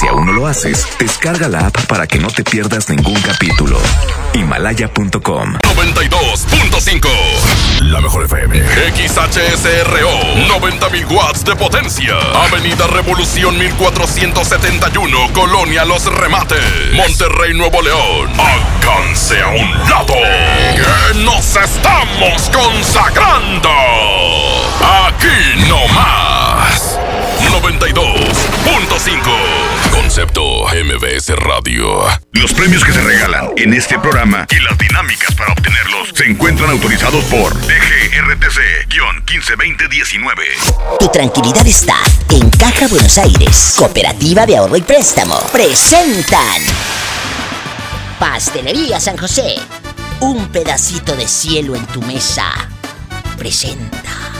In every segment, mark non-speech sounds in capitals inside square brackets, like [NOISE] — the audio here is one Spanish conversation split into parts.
Si aún no lo haces, descarga la app para que no te pierdas ningún capítulo. Himalaya.com 92.5 La mejor FM XHSRO 90.000 watts de potencia. Avenida Revolución 1471 Colonia Los Remates. Monterrey, Nuevo León. Alcance a un lado. Nos estamos consagrando. Aquí no más 92.5 Concepto MBS Radio. Los premios que se regalan en este programa y las dinámicas para obtenerlos se encuentran autorizados por DGRTC-152019. Tu tranquilidad está en Caja Buenos Aires. Cooperativa de Ahorro y Préstamo. Presentan. Pastelería San José. Un pedacito de cielo en tu mesa. Presenta.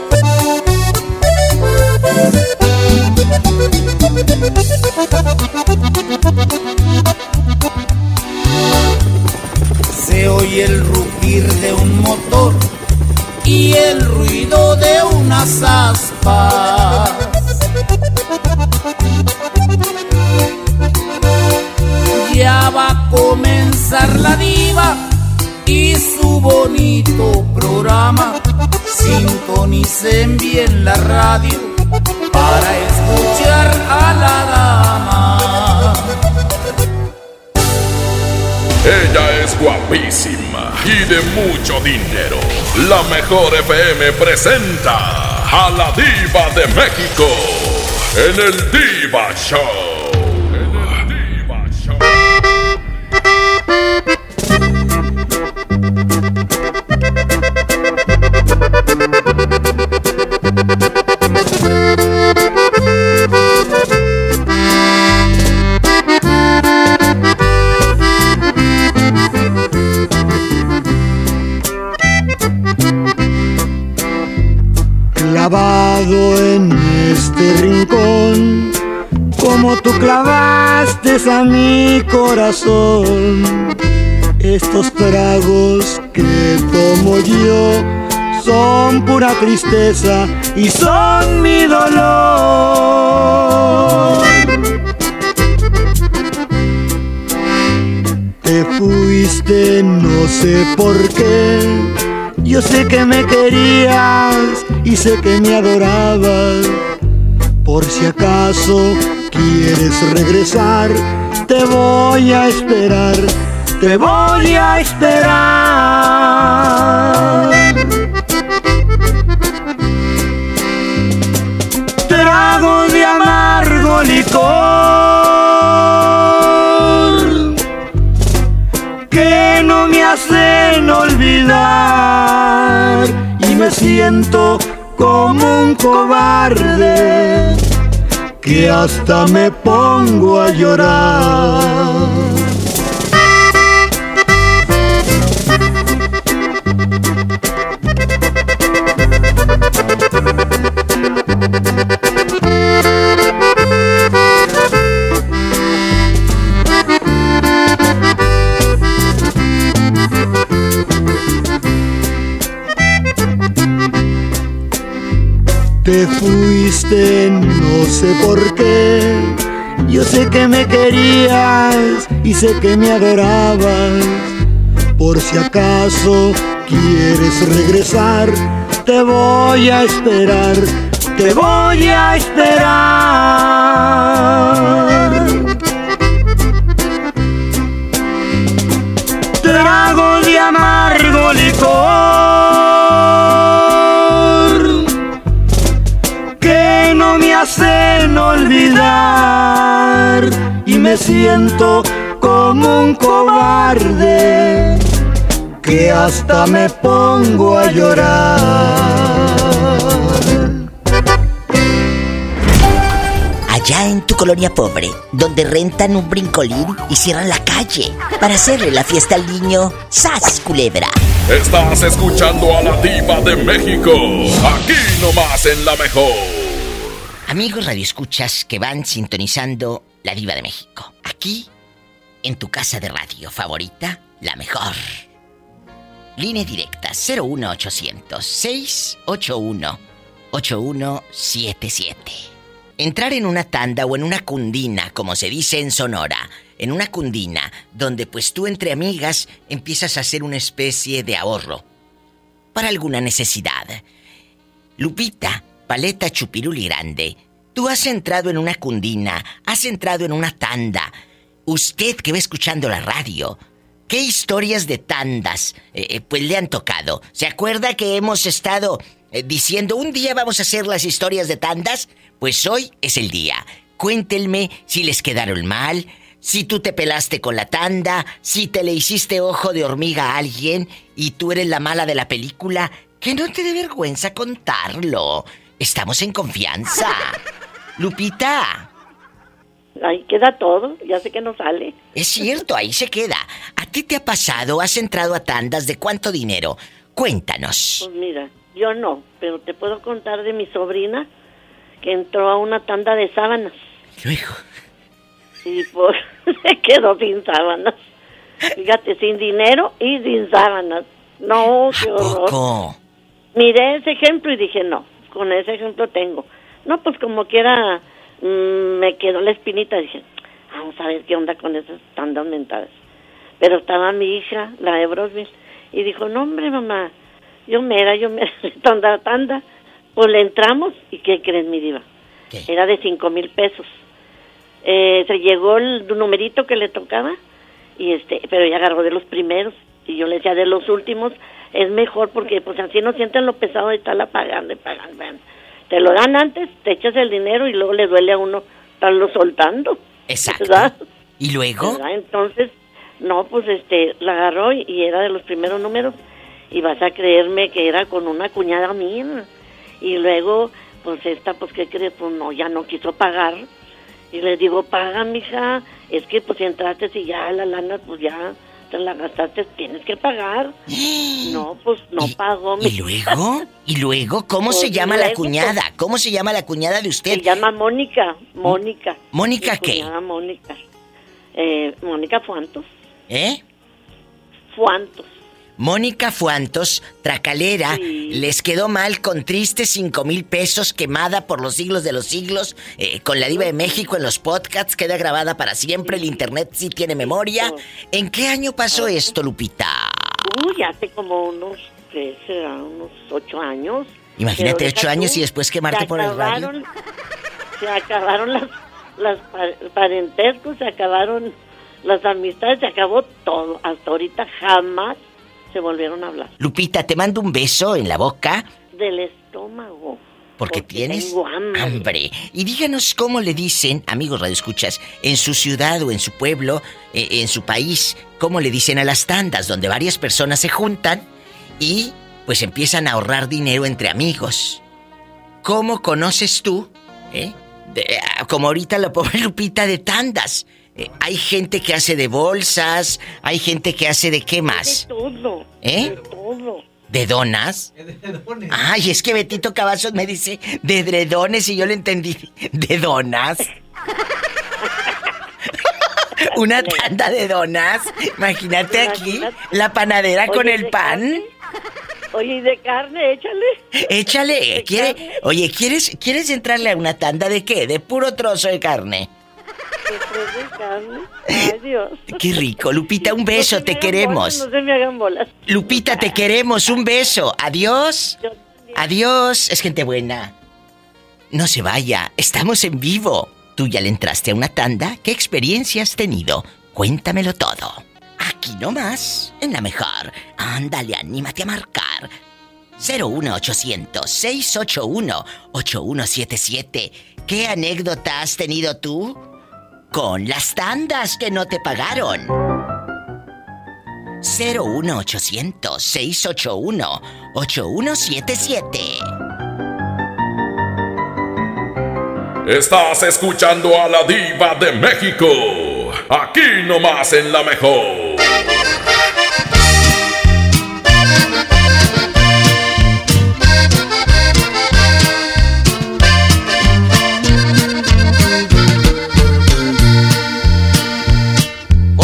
Se oye el rugir de un motor y el ruido de unas aspas. Ya va a comenzar la diva y su bonito programa. Sintonicen bien la radio para escuchar a la dama. Ella es guapísima y de mucho dinero. La mejor FM presenta a la diva de México en el Diva Show. En el En este rincón, como tú clavaste a mi corazón. Estos tragos que tomo yo son pura tristeza y son mi dolor. Te fuiste, no sé por qué. Yo sé que me querías y sé que me adorabas. Por si acaso quieres regresar, te voy a esperar, te voy a esperar. Trago de amargo licor siento como un cobarde que hasta me pongo a llorar. Te fuiste, no sé por qué. Yo sé que me querías y sé que me adorabas. Por si acaso quieres regresar, te voy a esperar, te voy a esperar. Trago de amargo licor y me siento como un cobarde que hasta me pongo a llorar. Allá en tu colonia pobre, donde rentan un brincolín y cierran la calle para hacerle la fiesta al niño, ¡sas, culebra! Estás escuchando a la diva de México, aquí nomás en la mejor. Amigos radioescuchas que van sintonizando la diva de México, aquí en tu casa de radio favorita, la mejor. Línea directa 01800 681 8177. Entrar en una tanda o en una cundina, como se dice en Sonora, en una cundina, donde pues tú entre amigas empiezas a hacer una especie de ahorro para alguna necesidad. Lupita, paleta chupiruli grande, tú has entrado en una cundina, has entrado en una tanda. Usted que va escuchando la radio, ¿qué historias de tandas eh, eh, pues le han tocado? ¿Se acuerda que hemos estado eh, diciendo un día vamos a hacer las historias de tandas? Pues hoy es el día. Cuéntenme si les quedaron mal, si tú te pelaste con la tanda, si te le hiciste ojo de hormiga a alguien y tú eres la mala de la película, que no te dé vergüenza contarlo. Estamos en confianza. Lupita. Ahí queda todo, ya sé que no sale. Es cierto, ahí se queda. ¿A ti te ha pasado? ¿Has entrado a tandas de cuánto dinero? Cuéntanos. Pues mira, yo no, pero te puedo contar de mi sobrina que entró a una tanda de sábanas. Luego. Y pues [LAUGHS] se quedó sin sábanas. Fíjate, sin dinero y sin sábanas. No, qué horror. Poco. Miré ese ejemplo y dije, no, con ese ejemplo tengo. No, pues como quiera, mm, me quedó la espinita. Dije, vamos a ver qué onda con esas tandas mentadas. Pero estaba mi hija, la de Brosville, y dijo, no, hombre, mamá, yo mera, yo mera, [LAUGHS] tanda, tanda. Pues le entramos y ¿qué crees, mi diva? Era de cinco mil pesos. Eh, se llegó el numerito que le tocaba y este, pero ella agarró de los primeros y yo le decía de los últimos es mejor porque pues así no sienten lo pesado de estarla pagando y pagando. Te lo dan antes, te echas el dinero y luego le duele a uno estarlo soltando. Exacto. ¿verdad? ¿Y luego? ¿verdad? Entonces, no, pues este, la agarró y, y era de los primeros números y vas a creerme que era con una cuñada mía. Y luego, pues esta, pues, ¿qué crees? Pues no, ya no quiso pagar. Y le digo, paga, mija. Es que, pues, si entraste y ya la lana, pues ya te la gastaste, tienes que pagar. [GASPS] No, pues no pagó. ¿Y luego? ¿Y luego? ¿Cómo Pues se llama la pues, cuñada? ¿Cómo se llama la cuñada de usted? Se llama Mónica, Mónica. ¿Mónica Mi qué? cuñada Mónica. Eh, Mónica Fuantos. ¿Eh? Fuantos. Mónica Fuantos, tracalera, les quedó mal con tristes cinco mil pesos quemada por los siglos de los siglos, eh, con la diva de México en los podcasts, queda grabada para siempre, el internet sí tiene memoria. ¿En qué año pasó esto, Lupita? Uy, hace como unos, ¿qué será? Unos ocho años. Imagínate, ocho años y después quemarte por el radio. Se acabaron las, las pa- parentescos, se acabaron las amistades, se acabó todo. Hasta ahorita jamás se volvieron a hablar. Lupita, te mando un beso en la boca Del estómago. porque, tienes tengo hambre. Y díganos cómo le dicen, amigos radioescuchas, en su ciudad o en su pueblo, eh, en su país, cómo le dicen a las tandas donde varias personas se juntan y pues empiezan a ahorrar dinero entre amigos. ¿Cómo conoces tú, eh? de- ah, como ahorita la pobre [LAUGHS] Lupita de tandas? Eh, hay gente que hace de bolsas, hay gente que hace de qué más? De todo. ¿Eh? De todo. ¿De donas? [LAUGHS] Ay, es que Betito Cavazos me dice de dredones y yo le entendí. [LAUGHS] ¿De donas? [LAUGHS] Una tanda de donas. Imagínate aquí la panadera con el ¿de pan. carne? Oye, ¿y de carne? Échale. Échale, ¿quiere? Oye, ¿quieres, ¿quieres entrarle a una tanda de qué? De puro trozo de carne. [LAUGHS] Dios. Qué rico, Lupita, un beso, No te queremos. bolas, no se me hagan bolas. Lupita, te queremos, un beso. Adiós. Adiós, es gente buena. No se vaya, estamos en vivo. ¿Tú ya le entraste a una tanda? ¿Qué experiencia has tenido? Cuéntamelo todo. Aquí nomás, en la mejor. Ándale, anímate a marcar. 01800-681-8177. ¿Qué anécdota has tenido tú? Con las tandas que no te pagaron. 01800 681 8177. Estás escuchando a la diva de México. Aquí nomás en la mejor.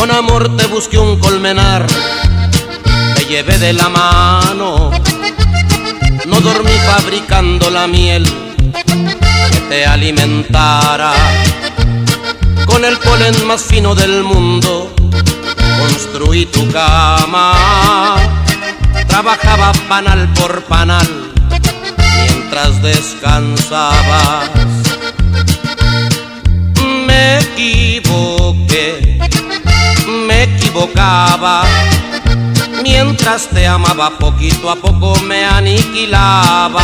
Con amor te busqué un colmenar, te llevé de la mano. No dormí fabricando la miel que te alimentara. Con el polen más fino del mundo construí tu cama. Trabajaba panal por panal mientras descansabas. Me equivoqué, me equivocaba. Mientras te amaba poquito a poco me aniquilaba.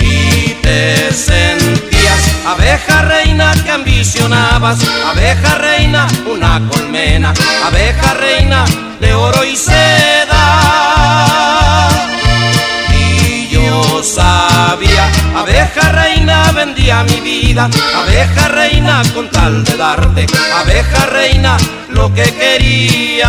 Y te sentías abeja reina que ambicionabas, abeja reina, una colmena, abeja reina de oro y seda. Vendía mi vida, abeja reina con tal de darte, abeja reina lo que querías.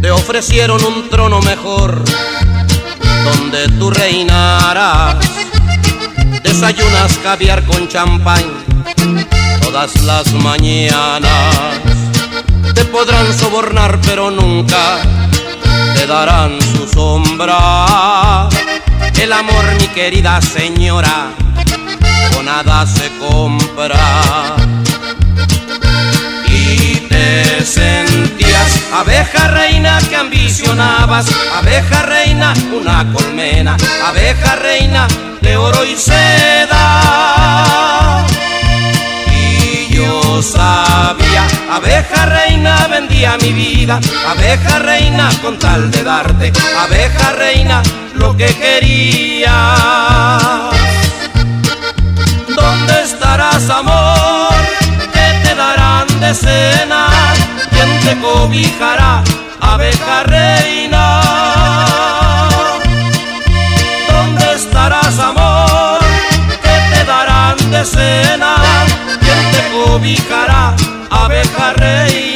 Te ofrecieron un trono mejor donde tú reinaras. Desayunas caviar con champán todas las mañanas. Te podrán sobornar pero nunca te darán su sombra. El amor, mi querida señora, con nada se compra. Y te sentías abeja reina que ambicionabas, abeja reina, una colmena, abeja reina de oro y seda. Y yo sabía, abeja reina vendía mi vida, abeja reina con tal de darte, abeja reina lo que querías. ¿Dónde estarás, amor? ¿Qué te darán de cena? ¿Quién te cobijará, abeja reina? ¿Dónde estarás, amor? ¿Qué te darán de cena? ¿Quién te cobijará, abeja reina?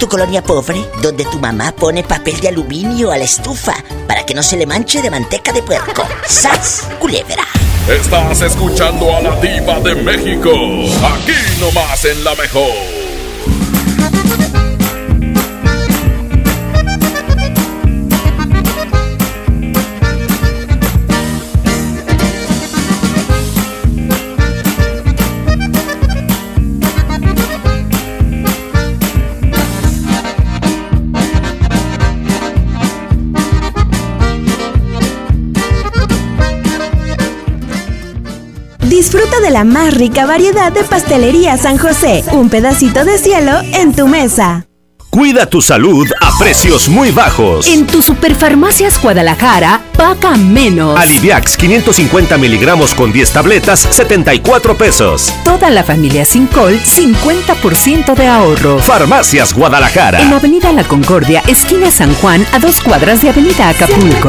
Tu colonia pobre, donde tu mamá pone papel de aluminio a la estufa para que no se le manche de manteca de puerco. [LAUGHS] ¡Sas! Culebra. Estás escuchando a la diva de México. Aquí nomás en la mejor. Disfruta de la más rica variedad de pastelería San José. Un pedacito de cielo en tu mesa. Cuida tu salud a precios muy bajos. En tu Superfarmacias Guadalajara, paga menos. Aliviax 550 miligramos con 10 tabletas, 74 pesos. Toda la familia sin col, 50% de ahorro. Farmacias Guadalajara. En Avenida La Concordia, esquina San Juan, a dos cuadras de Avenida Acapulco.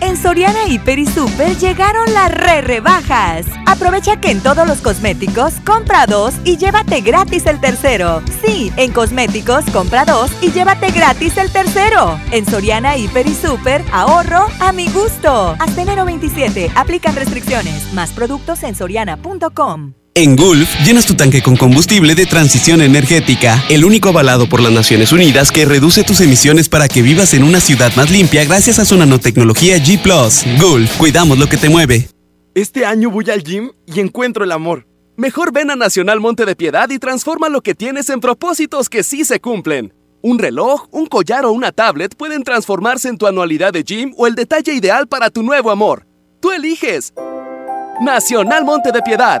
En Soriana Hiper y Super llegaron las re rebajas. Aprovecha que en todos los cosméticos compra dos y llévate gratis el tercero. Sí, en cosméticos compra dos y llévate gratis el tercero. En Soriana Hiper y Super, ahorro a mi gusto. Hasta enero 27, aplican restricciones. Más productos en soriana.com. En Gulf, llenas tu tanque con combustible de transición energética, el único avalado por las Naciones Unidas que reduce tus emisiones para que vivas en una ciudad más limpia gracias a su nanotecnología G ⁇ Gulf, cuidamos lo que te mueve. Este año voy al gym y encuentro el amor. Mejor ven a Nacional Monte de Piedad y transforma lo que tienes en propósitos que sí se cumplen. Un reloj, un collar o una tablet pueden transformarse en tu anualidad de gym o el detalle ideal para tu nuevo amor. Tú eliges. Nacional Monte de Piedad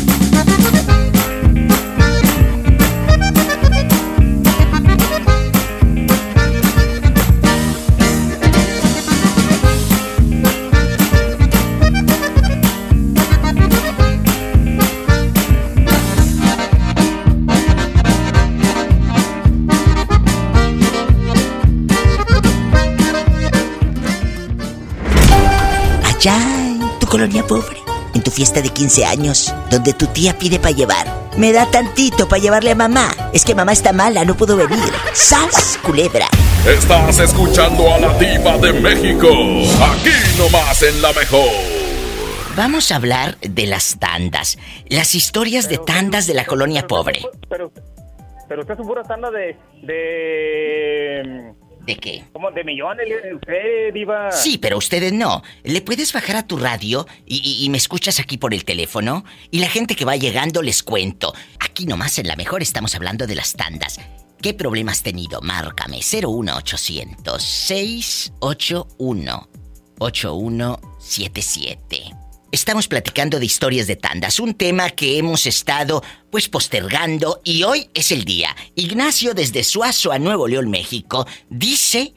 Ya en tu colonia pobre, en tu fiesta de 15 años, donde tu tía pide para llevar. Me da tantito para llevarle a mamá. Es que mamá está mala, no puedo venir. ¡Sas, culebra! Estás escuchando a la diva de México, aquí nomás en La Mejor. Vamos a hablar de las tandas, las historias de tandas de la colonia pobre. Pero, pero usted es pura tanda de, de ¿De qué? Como de millones, usted, Diva. Sí, pero ustedes no. ¿Le puedes bajar a tu radio y, me escuchas aquí por el teléfono? Y la gente que va llegando les cuento. Aquí nomás en la mejor estamos hablando de las tandas. ¿Qué problema has tenido? Márcame 01800 681 8177. Estamos platicando de historias de tandas, un tema que hemos estado pues postergando y hoy es el día. Ignacio desde Suazo a Nuevo León, México, dice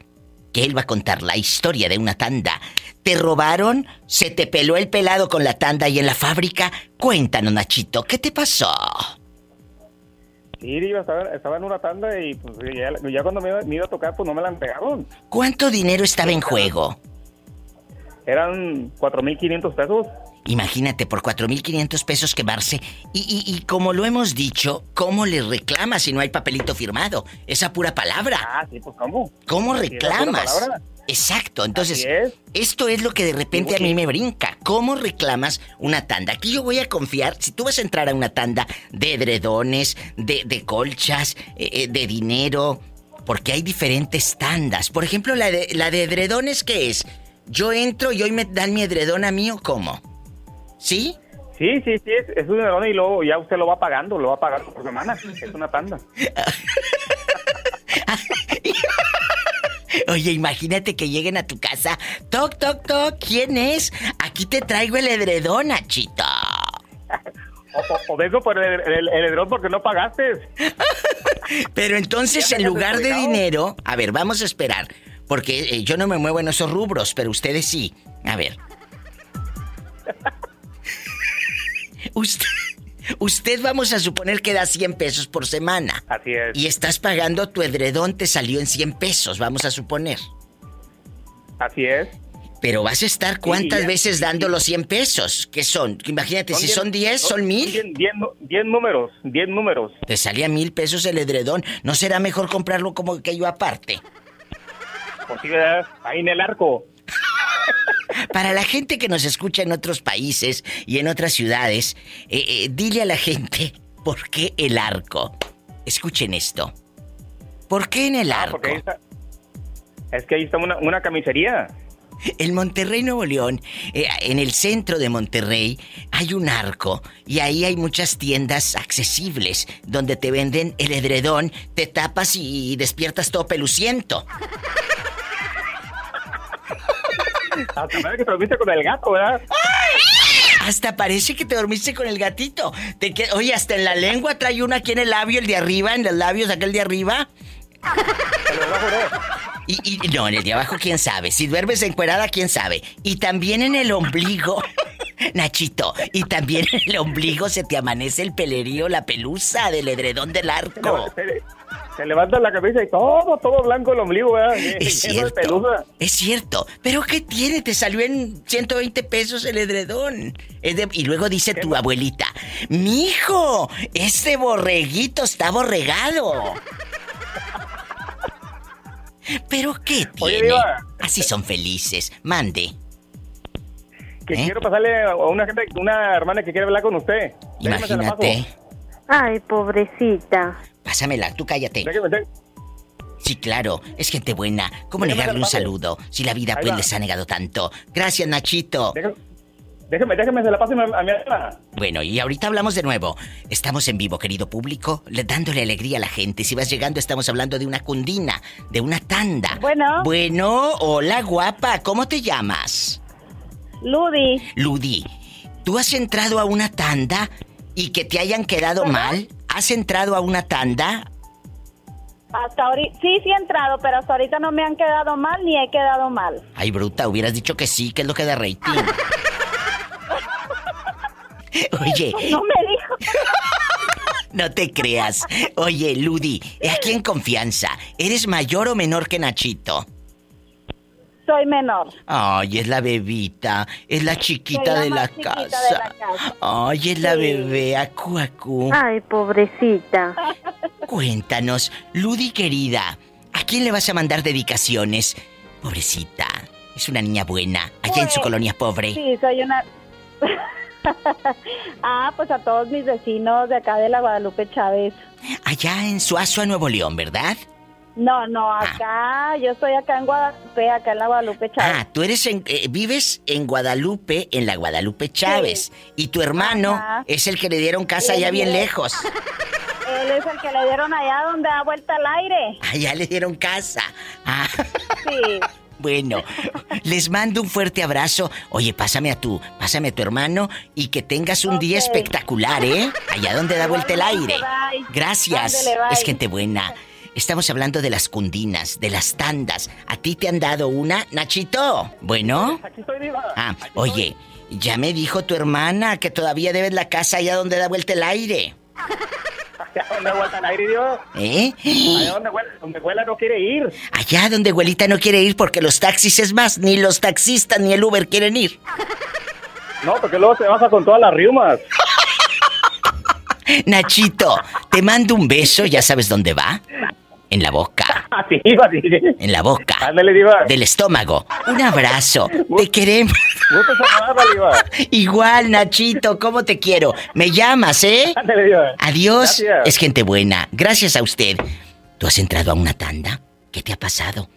que él va a contar la historia de una tanda. ¿Te robaron? ¿Se te peló el pelado con la tanda y en la fábrica? Cuéntanos, Nachito, ¿qué te pasó? Sí, yo estaba, en una tanda y pues ya, cuando me iba, a tocar pues no me la entregaron. ¿Cuánto dinero estaba en juego? Eran 4.500 pesos. Imagínate, por 4.500 pesos quemarse. Y, y, y como lo hemos dicho, ¿cómo le reclamas si no hay papelito firmado? Esa pura palabra. Ah, sí, pues ¿cómo? ¿Cómo reclamas? Exacto, entonces, esto es lo que de repente a mí me brinca. ¿Cómo reclamas una tanda? Aquí yo voy a confiar, si tú vas a entrar a una tanda de edredones, de, de colchas, eh, eh, de dinero, porque hay diferentes tandas. Por ejemplo, la de, la de edredones, ¿qué es? Yo entro y hoy me dan mi edredón a mí o cómo? ¿Sí? Sí, sí, sí, es, un edredón y luego ya usted lo va pagando, lo va pagando por semana. Es una tanda. [LAUGHS] Oye, imagínate que lleguen a tu casa. Toc, toc, toc. ¿Quién es? Aquí te traigo el edredón, Nachito. [LAUGHS] O, o vengo por el, el, el edredón porque no pagaste. [LAUGHS] Pero entonces, en lugar de dinero, a ver, vamos a esperar. Porque eh, yo no me muevo en esos rubros, pero ustedes sí. A ver. Usted, [LAUGHS] usted vamos a suponer que da 100 pesos por semana. Así es. Y estás pagando tu edredón, te salió en 100 pesos, vamos a suponer. Así es. Pero vas a estar cuántas ya. veces dando los 100 pesos. ¿Qué son? Imagínate, si diez- son 10, son mil. 10 números, 10 números. Te salía mil pesos el edredón. ¿No será mejor comprarlo como que yo aparte? Pues sí, ¿verdad? Ahí en el arco. Para la gente que nos escucha en otros países y en otras ciudades, eh, eh, dile a la gente por qué el arco. Escuchen esto. ¿Por qué en el Ah, arco? está- Es que ahí está una, una camisería. En Monterrey, Nuevo León, eh, en el centro de Monterrey, hay un arco y ahí hay muchas tiendas accesibles donde te venden el edredón, te tapas y despiertas todo peluciento. Hasta parece que te dormiste con el gato, ¿verdad? Hasta parece que te dormiste con el gatito. Te Oye, hasta en la lengua trae uno aquí en el labio, el de arriba, en los labios, aquel de arriba. Y, y- no, en el de abajo, quién sabe. Si duermes encuerada, quién sabe. Y también en el ombligo. [LAUGHS] Nachito, y también en el ombligo se te amanece el pelerío, la pelusa del edredón del arco. Se, levanta la cabeza y todo, todo blanco el ombligo, ¿verdad? Es cierto. pelusa. Es cierto. Pero ¿qué tiene? Te salió en 120 pesos el edredón. Es de- Y luego dice tu abuelita, Mijo, ese borreguito está borregado. ¿Pero qué Oye, tiene? Diva. Así son felices. Mande. Que ¿Eh? quiero pasarle a una gente, una hermana que quiere hablar con usted. Imagínate. Ay, pobrecita. Pásamela, tú cállate. Déjeme, Sí, claro, es gente buena. ¿Cómo Déjame negarle un saludo si la vida pues les ha negado tanto? Gracias, Nachito. déjeme, déjeme, déjeme, se la paso a mi, hermana. Bueno, y ahorita hablamos de nuevo. Estamos en vivo, querido público, le- dándole alegría a la gente. Si vas llegando, estamos hablando de una cundina, de una tanda. Bueno. Bueno, hola guapa, ¿cómo te llamas? Ludi, Ludi, ¿tú has entrado a una tanda y que te hayan quedado mal? ¿Has entrado a una tanda? hasta ahorita, sí, sí he entrado, pero hasta ahorita no me han quedado mal ni he quedado mal. Ay, bruta, hubieras dicho que sí, que es lo que da rating. [LAUGHS] Oye, No me dijo. [LAUGHS] no te creas. Oye, Ludi, aquí en confianza, ¿eres mayor o menor que Nachito? Soy menor. Ay, es la bebita, es la chiquita la de la chiquita casa. de la casa. Ay, es la Sí. bebé, acu, acu. Ay, pobrecita. Cuéntanos, Ludi querida, ¿a quién le vas a mandar dedicaciones? Pobrecita, es una niña buena, allá en su Pues, colonia pobre. Sí, soy una... [LAUGHS] ah, pues a todos mis vecinos de acá de la Guadalupe Chávez. Allá en Suazua, Nuevo León, ¿verdad? No, no, Ah. acá, yo estoy acá en Guadalupe, acá en la Guadalupe Chávez. Ah, tú eres en, eh, vives en Guadalupe, en la Guadalupe Chávez, y tu hermano Ajá. es el que le dieron casa allá bien lejos. [LAUGHS] Él es el que le dieron allá donde da vuelta al aire. Allá le dieron casa. Ah, Sí. Bueno, les mando un fuerte abrazo. Oye, pásame a tu, pásame a tu hermano y que tengas un día espectacular, ¿eh? Allá donde da vuelta el aire. Gracias. Es gente buena. Estamos hablando de las cundinas, de las tandas. ¿A ti te han dado una, Nachito? Bueno. Aquí estoy, Diva. Ah, oye, ya me dijo tu hermana que todavía debes la casa allá donde da vuelta el aire. [LAUGHS] [LAUGHS] Allá donde Dios. ¿Eh? Allá donde no quiere ir. Allá donde abuelita no quiere ir porque los taxis es más, ni los taxistas ni el Uber quieren ir. No, porque luego se baja con todas las riumas. [LAUGHS] Nachito, te mando un beso, ya sabes dónde va. En la boca, [LAUGHS] Así, sí. en la boca. Ándale, Diva. Del estómago. Un abrazo. Te queremos. [LAUGHS] Igual, Nachito, ¿cómo te quiero? Me llamas, ¿eh? Ándale, Diva. Adiós. Gracias. Es gente buena. Gracias a usted. ¿Tú has entrado a una tanda? ¿Qué te ha pasado?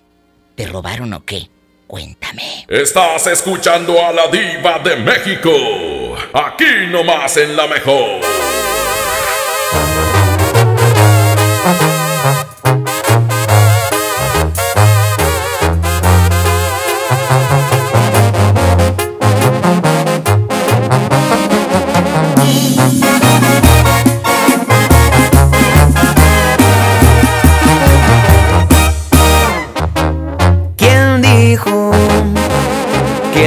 ¿Te robaron o qué? Cuéntame. Estás escuchando a la diva de México. Aquí nomás en la mejor.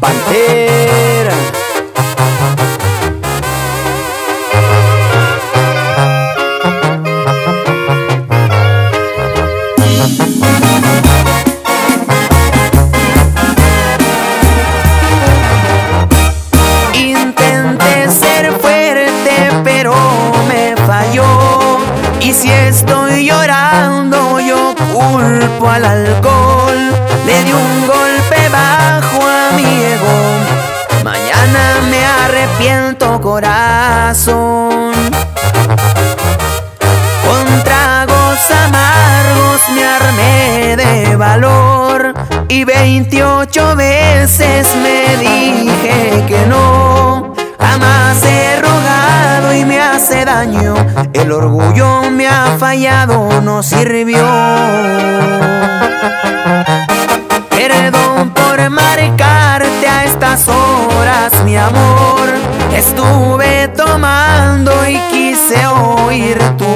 Pantera. 28 veces me dije que no. Jamás he rogado y me hace daño. El orgullo me ha fallado, no sirvió. Perdón por marcarte a estas horas, mi amor. Estuve tomando y quise oír tu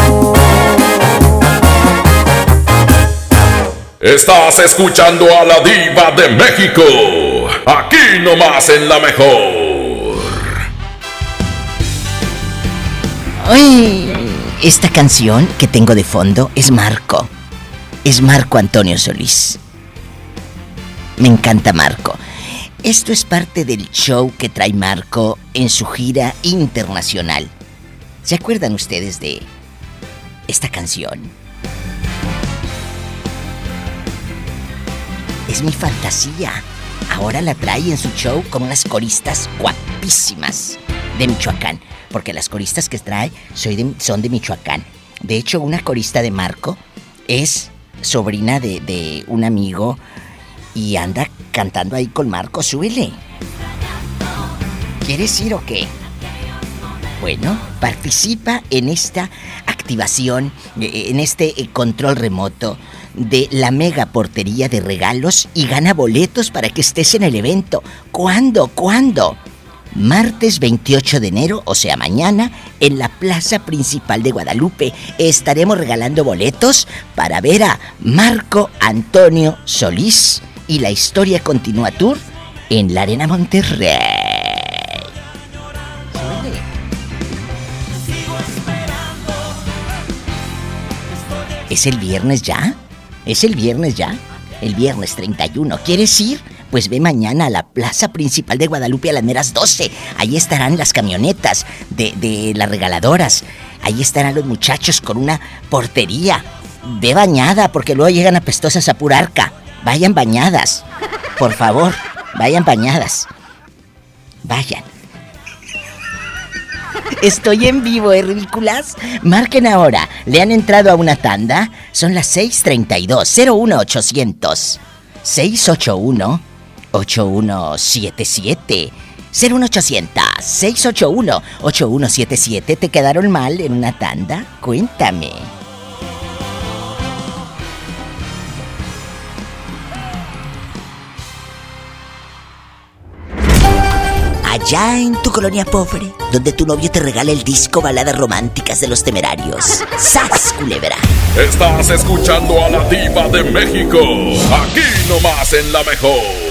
Estás escuchando a la diva de México. Aquí nomás en la mejor. Esta canción que tengo de fondo es Marco. Es Marco Antonio Solís. Me encanta Marco. Esto es parte del show que trae Marco en su gira internacional. ¿Se acuerdan ustedes de esta canción? Es mi fantasía. Ahora la trae en su show con unas coristas guapísimas de Michoacán. Porque las coristas que trae soy de- son de Michoacán. De hecho, una corista de Marco es sobrina de, un amigo y anda cantando ahí con Marco. Súbele. ¿Quieres ir o qué? Bueno, participa en esta activación, eh, en este eh, control remoto de la mega portería de regalos y gana boletos para que estés en el evento. ¿Cuándo? ¿Cuándo? Martes 28 de enero, o sea, mañana, en la plaza principal de Guadalupe, estaremos regalando boletos para ver a Marco Antonio Solís y la historia continúa tour en la Arena Monterrey. ¿Es el viernes ya? ¿Es el viernes ya? El viernes 31. ¿Quieres ir? Pues ve mañana a la plaza principal de Guadalupe a las meras 12. Ahí estarán las camionetas de, las regaladoras. Ahí estarán los muchachos con una portería. Ve bañada porque luego llegan apestosas a Purarca. Vayan bañadas. Por favor, vayan bañadas. Vayan. Estoy en vivo, ¿eh, ridículas? Marquen ahora. ¿Le han entrado a una tanda? Son las 6:32 01800 681 8177 01800 681 8177 ¿Te quedaron mal en una tanda? Cuéntame. Allá en tu colonia pobre, donde tu novio te regala el disco Baladas Románticas de los Temerarios. [LAUGHS] ¡Sas, culebra! Estás escuchando a la diva de México. Aquí nomás en la mejor.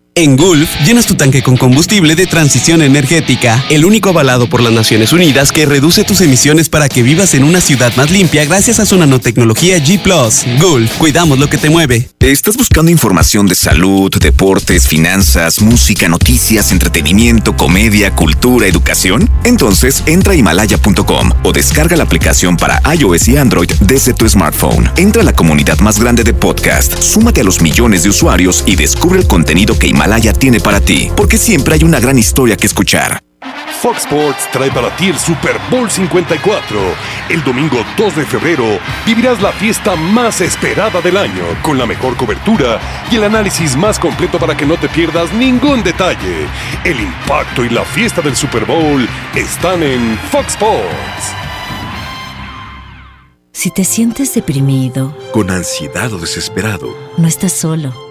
En Gulf, llenas tu tanque con combustible de transición energética, el único avalado por las Naciones Unidas que reduce tus emisiones para que vivas en una ciudad más limpia gracias a su nanotecnología G ⁇ Gulf, cuidamos lo que te mueve. ¿Estás buscando información de salud, deportes, finanzas, música, noticias, entretenimiento, comedia, cultura, educación? Entonces entra a himalaya.com o descarga la aplicación para iOS y Android desde tu smartphone. Entra a la comunidad más grande de podcast, súmate a los millones de usuarios y descubre el contenido que Himalaya tiene para ti, porque siempre hay una gran historia que escuchar. Fox Sports trae para ti el Super Bowl 54. El domingo 2 de febrero vivirás la fiesta más esperada del año, con la mejor cobertura y el análisis más completo para que no te pierdas ningún detalle. El impacto y la fiesta del Super Bowl están en Fox Sports. Si te sientes deprimido, con ansiedad o desesperado, no estás solo.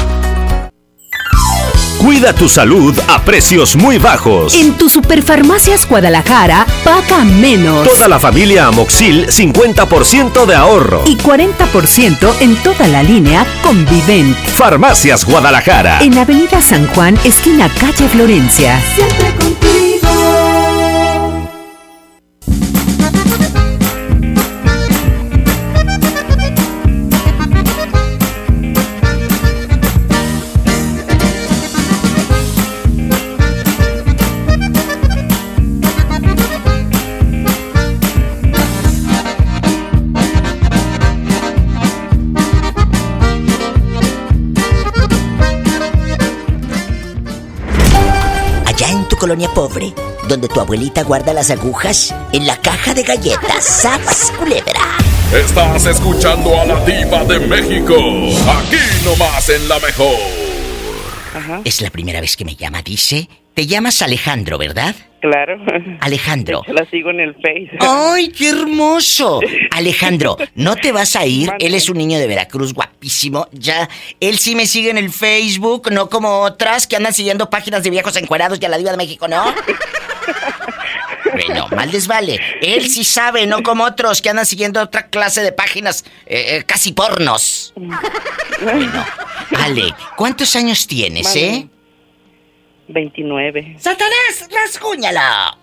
Cuida tu salud a precios muy bajos. En tu Superfarmacias Guadalajara, paga menos. Toda la familia Amoxil, 50% de ahorro. Y 40% en toda la línea Convivent. Farmacias Guadalajara. En Avenida San Juan, esquina calle Florencia. Siempre contigo. Colonia pobre, donde tu abuelita guarda las agujas en la caja de galletas. [LAUGHS] ¡Sas, culebra! Estás escuchando a la diva de México, aquí nomás en la mejor. Es la primera vez que me llama, dice. Te llamas Alejandro, ¿verdad? Claro. Alejandro. [LAUGHS] La sigo en el Face. ¡Ay, qué hermoso! [LAUGHS] Alejandro, no te vas a ir. Él es un niño de Veracruz guapísimo. Ya, él sí me sigue en el Facebook, no como otras que andan siguiendo páginas de viejos encuerados y a la diva de México, ¿no? [LAUGHS] Bueno, mal les vale. Él sí sabe, no como otros que andan siguiendo otra clase de páginas eh, eh, casi pornos. Bueno, Ale, ¿cuántos años tienes, eh? 29. ¡Satanás, rasguñala!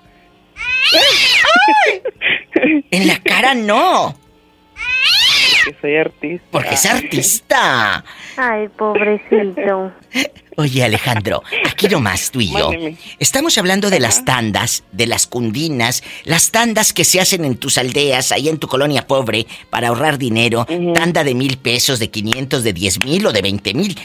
[LAUGHS] En la cara no. Porque soy artista. Porque es artista. Ay, pobrecito. Oye, Alejandro, aquí nomás tú y yo. Mándeme. Estamos hablando de las tandas, de las cundinas, las tandas que se hacen en tus aldeas, ahí en tu colonia pobre, para ahorrar dinero. Tanda de mil pesos, de 500, de 10 mil o de 20 mil.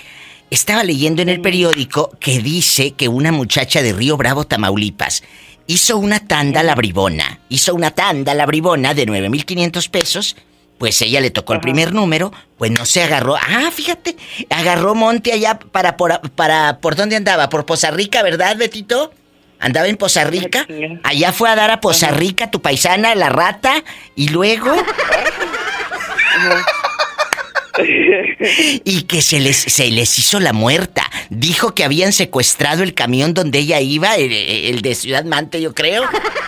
Estaba leyendo en el periódico que dice que una muchacha de Río Bravo, Tamaulipas, hizo una tanda a la bribona. Hizo una tanda a la bribona de 9.500 pesos. Pues ella le tocó el primer número, pues no se agarró. Ah, fíjate, agarró monte allá para por, para por dónde andaba, por Poza Rica, ¿verdad, Betito? Andaba en Poza Rica. Allá fue a dar a Poza Rica, tu paisana, la rata, y luego [LAUGHS] y que se les, se les hizo la muerta. Dijo que habían secuestrado el camión donde ella iba, el, el de Ciudad Mante, yo creo.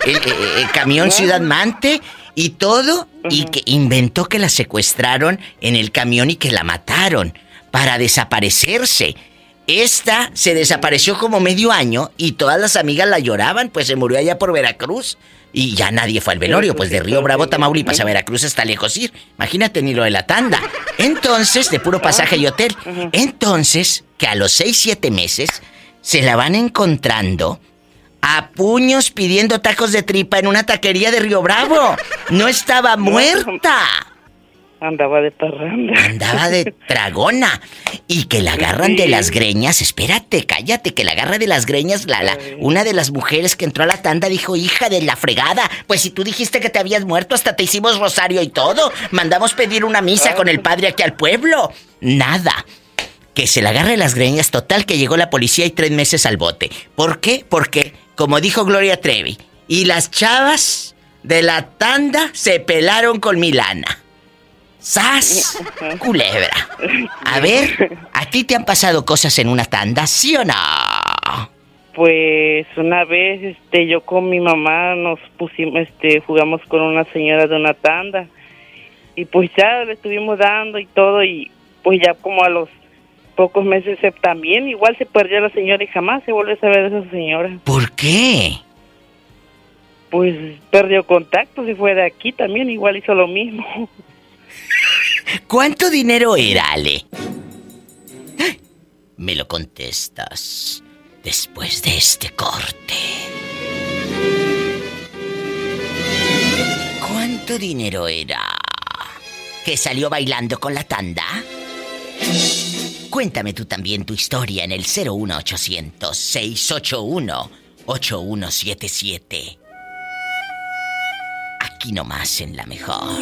El, el- el camión Ciudad Mante y todo. Y que inventó que la secuestraron en el camión y que la mataron para desaparecerse. Esta se desapareció como medio año y todas las amigas la lloraban, pues se murió allá por Veracruz. Y ya nadie fue al velorio, pues de Río Bravo, Tamaulipas a Veracruz está lejos ir. Imagínate ni lo de la tanda. Entonces, de puro pasaje y hotel. Entonces, que a los seis, siete meses se la van encontrando a puños pidiendo tacos de tripa en una taquería de Río Bravo. No estaba muerta. Andaba de parranda. [LAUGHS] Andaba de dragona. Y que la agarran de las greñas. Espérate, cállate, que la agarra de las greñas. La, la, una de las mujeres que entró a la tanda dijo, hija de la fregada. Pues si tú dijiste que te habías muerto, hasta te hicimos rosario y todo. Mandamos pedir una misa con el padre aquí al pueblo. Nada. Que se la agarre de las greñas, total que llegó la policía y tres meses al bote. ¿Por qué? Porque, como dijo Gloria Trevi, y las chavas de la tanda se pelaron con Milana. ¡Sas! Culebra. A ver, ¿a ti te han pasado cosas en una tanda, sí o no? Pues una vez, este, yo con mi mamá nos pusimos, este, jugamos con una señora de una tanda y pues ya le estuvimos dando y todo y pues ya como a los pocos meses también igual se perdió la señora y jamás se vuelve a saber de esa señora. ¿Por qué? Pues perdió contacto, se fue de aquí también, igual hizo lo mismo. ¿Cuánto dinero era, Ale? Me lo contestas después de este corte. ¿Cuánto dinero era? ¿Que salió bailando con la tanda? Cuéntame tú también tu historia en el 01800 681 8177. Aquí nomás en la mejor.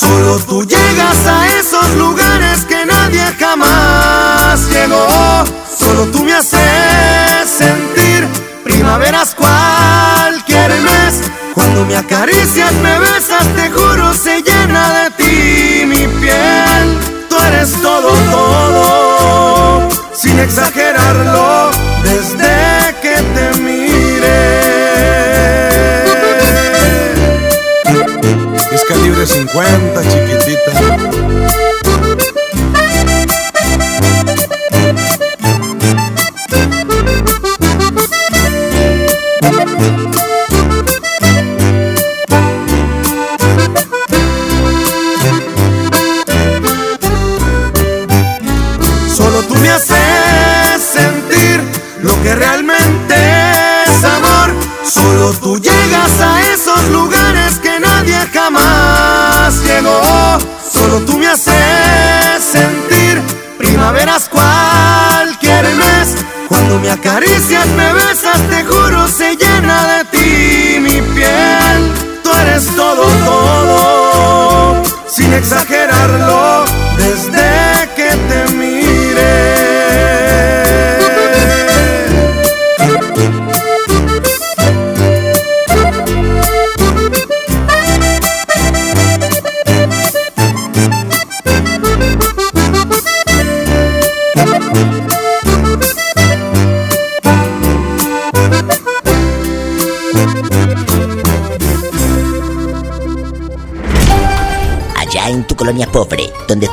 Solo tú llegas a esos lugares que nadie jamás llegó. Solo tú me haces sentir primaveras cualquier mes. Cuando me acaricias, me besas, te juro, se llena de ti mi piel. Tú eres todo, todo, sin exagerarlo, desde que te Calibre 50, chiquitita.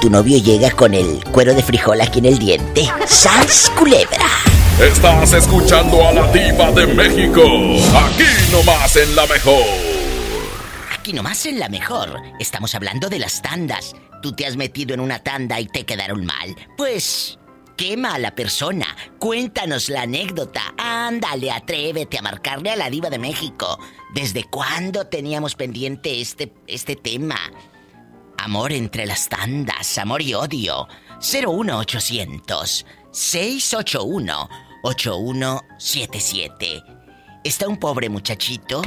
Tu novio llega con el cuero de frijol aquí en el diente. ¡Sas, culebra! Estás escuchando a la diva de México. Aquí nomás en la mejor. Aquí nomás en la mejor. Estamos hablando de las tandas. Tú te has metido en una tanda y te quedaron mal. Pues, qué mala persona. Cuéntanos la anécdota. Ándale, atrévete a marcarle a la diva de México. ¿Desde cuándo teníamos pendiente este, este tema? Amor entre las tandas, amor y odio. 01800 681 8177. Está un pobre muchachito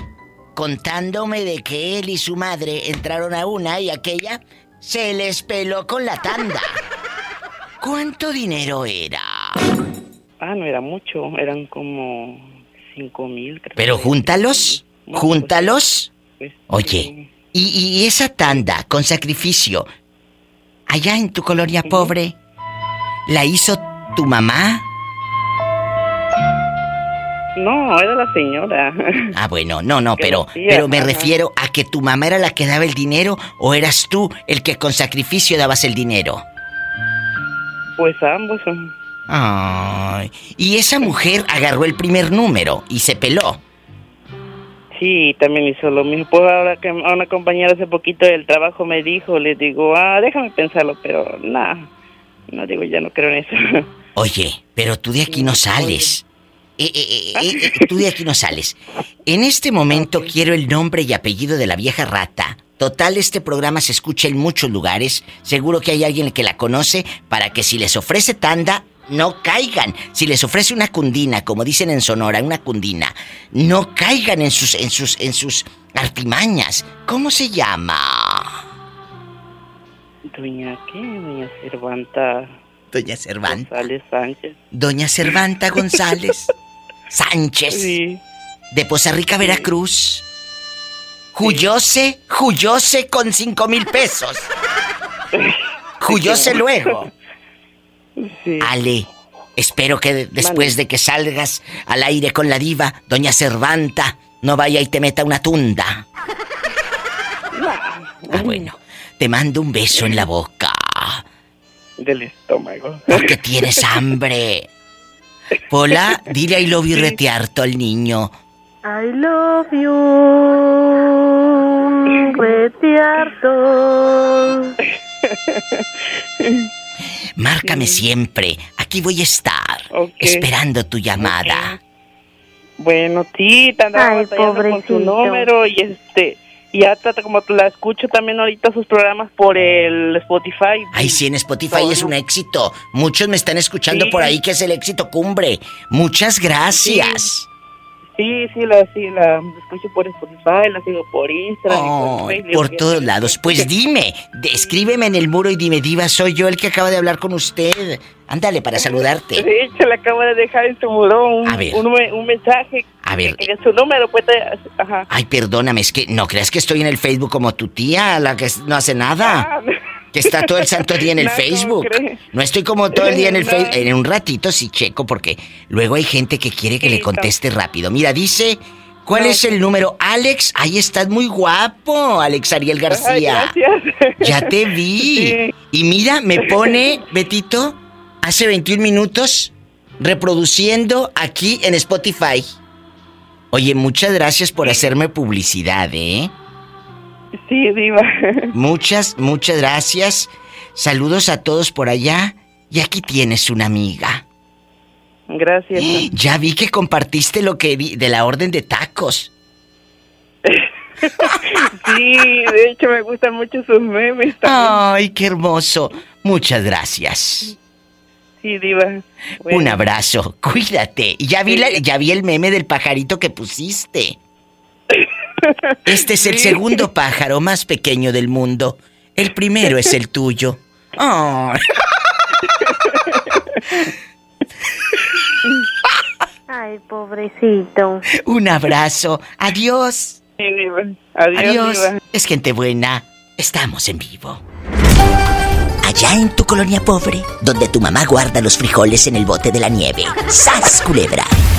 contándome de que él y su madre entraron a una y aquella se les peló con la tanda. [LAUGHS] ¿Cuánto dinero era? Ah, no era mucho, eran como cinco mil. Pero júntalos, júntalos. Oye, y, y esa tanda con sacrificio, allá en tu colonia pobre, ¿la hizo tu mamá? No, era la señora. Ah, bueno, no, no, [LAUGHS] pero, pero me refiero a que tu mamá era la que daba el dinero o eras tú el que con sacrificio dabas el dinero. Pues ambos. Ay, y esa mujer agarró el primer número y se peló. Sí, también hizo lo mismo. Pues ahora que a una compañera hace poquito del trabajo me dijo, le digo, ah, déjame pensarlo, pero nada. No digo, ya no creo en eso. [LAUGHS] Oye, pero tú de aquí no sales. Eh, eh, eh, tú de aquí no sales. En este momento quiero el nombre y apellido de la vieja rata. Total, este programa se escucha en muchos lugares. Seguro que hay alguien que la conoce para que si les ofrece tanda, no caigan. Si les ofrece una cundina, como dicen en Sonora, una cundina, no caigan en sus, en sus, en sus artimañas. ¿Cómo se llama? Doña, ¿qué? Doña Cervanta. Doña Cervanta. González Sánchez. Doña Cervanta González [LAUGHS] Sánchez. Sí. De Poza Rica, Veracruz. Juyose, Juyose con cinco mil pesos. [LAUGHS] Juyose luego. Ale, espero que de- después de que salgas al aire con la diva, doña Cervanta, no vaya y te meta una tunda. Ah, bueno. Te mando un beso en la boca. Del estómago. Porque tienes [LAUGHS] hambre. Pola, dile I love you retiarto al niño. I love you, retiarto. [LAUGHS] Márcame siempre. Aquí voy a estar. Esperando tu llamada. Bueno, sí, te andaba con su número y este y ya trata como la escucho también ahorita sus programas por el Spotify. Ay, sí, en Spotify es un éxito. Muchos me están escuchando por ahí que es el éxito cumbre. Muchas gracias. Sí, sí, la, sí, la escucho por Spotify, la sigo por Instagram. por, Facebook, por todos lados. Pues dime, escríbeme en el muro y dime, Diva, soy yo el que acaba de hablar con usted. Ándale para saludarte. Sí, se le acabo de dejar en su muro un, un, mensaje. A ver. Que, su número puede. Ajá. Ay, perdóname, es que no creas que estoy en el Facebook como tu tía, la que no hace nada. Ah, que está todo el santo día en el [LAUGHS] Facebook. No estoy como todo el día en el Facebook. En un ratito sí checo porque luego hay gente que quiere que le conteste rápido. Mira, dice, ¿cuál es el número? Alex, ahí estás muy guapo, Alex Ariel García. Ya te vi. Y mira, me pone, Betito, hace 21 minutos reproduciendo aquí en Spotify. Oye, muchas gracias por hacerme publicidad, ¿eh? Sí, Diva. [LAUGHS] Muchas, muchas gracias. Saludos a todos por allá. Y aquí tienes una amiga. Gracias. [GASPS] Ya vi que compartiste lo que vi de la orden de tacos. [LAUGHS] sí, de hecho me gustan mucho sus memes Ay, qué hermoso. Muchas gracias. Sí, Diva. Un abrazo. Cuídate. Ya vi, ya vi el meme del pajarito que pusiste. Este es el segundo pájaro más pequeño del mundo. El primero es el tuyo. Ay, pobrecito. Un abrazo. Adiós. Adiós. Es gente buena. Estamos en vivo. Allá en tu colonia pobre, donde tu mamá guarda los frijoles en el bote de la nieve. ¡Sas, culebra!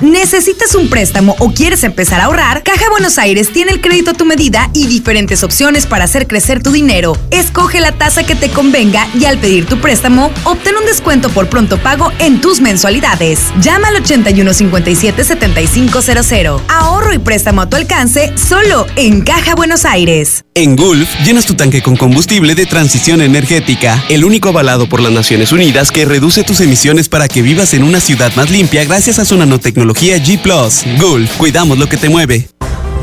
¿Necesitas un préstamo o quieres empezar a ahorrar? Caja Buenos Aires tiene el crédito a tu medida y diferentes opciones para hacer crecer tu dinero. Escoge la tasa que te convenga y al pedir tu préstamo, obtén un descuento por pronto pago en tus mensualidades. Llama al 8157-7500. Ahorro y préstamo a tu alcance solo en Caja Buenos Aires. En Gulf, llenas tu tanque con combustible de transición energética, el único avalado por las Naciones Unidas que reduce tus emisiones para que vivas en una ciudad más limpia gracias a su nanotecnología G ⁇ Gulf, cuidamos lo que te mueve.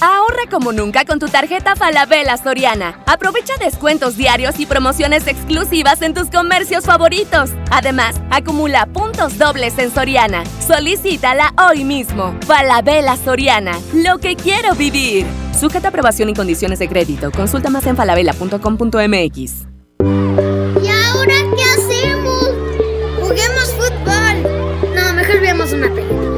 Ahorra como nunca con tu tarjeta Falabella Soriana. Aprovecha descuentos diarios y promociones exclusivas en tus comercios favoritos. Además, acumula puntos dobles en Soriana. Solicítala hoy mismo. Falabella Soriana. Lo que quiero vivir. Sujeta aprobación y condiciones de crédito. Consulta más en falabella.com.mx. ¿Y ahora qué hacemos? Juguemos fútbol. No, mejor veamos una película.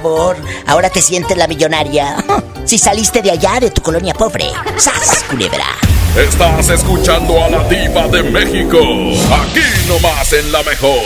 Favor, ahora te sientes la millonaria. [LAUGHS] Si saliste de allá, de tu colonia pobre. ¡Sas, culebra! Estás escuchando a la diva de México. Aquí nomás en la mejor.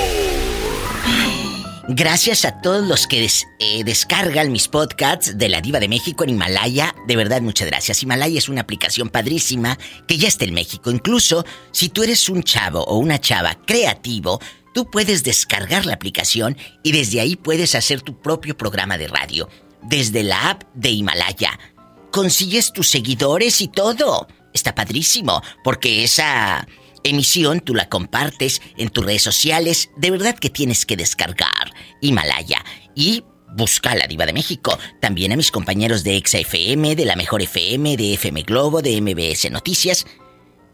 Gracias a todos los que des- eh, descargan mis podcasts de la Diva de México en Himalaya. De verdad, muchas gracias. Himalaya es una aplicación padrísima que ya está en México. Incluso si tú eres un chavo o una chava creativo, tú puedes descargar la aplicación y desde ahí puedes hacer tu propio programa de radio. Desde la app de Himalaya. Consigues tus seguidores y todo. Está padrísimo, porque esa emisión tú la compartes en tus redes sociales. De verdad que tienes que descargar Himalaya y busca a la Diva de México. También a mis compañeros de Exa FM, de la Mejor FM, de FM Globo, de MBS Noticias.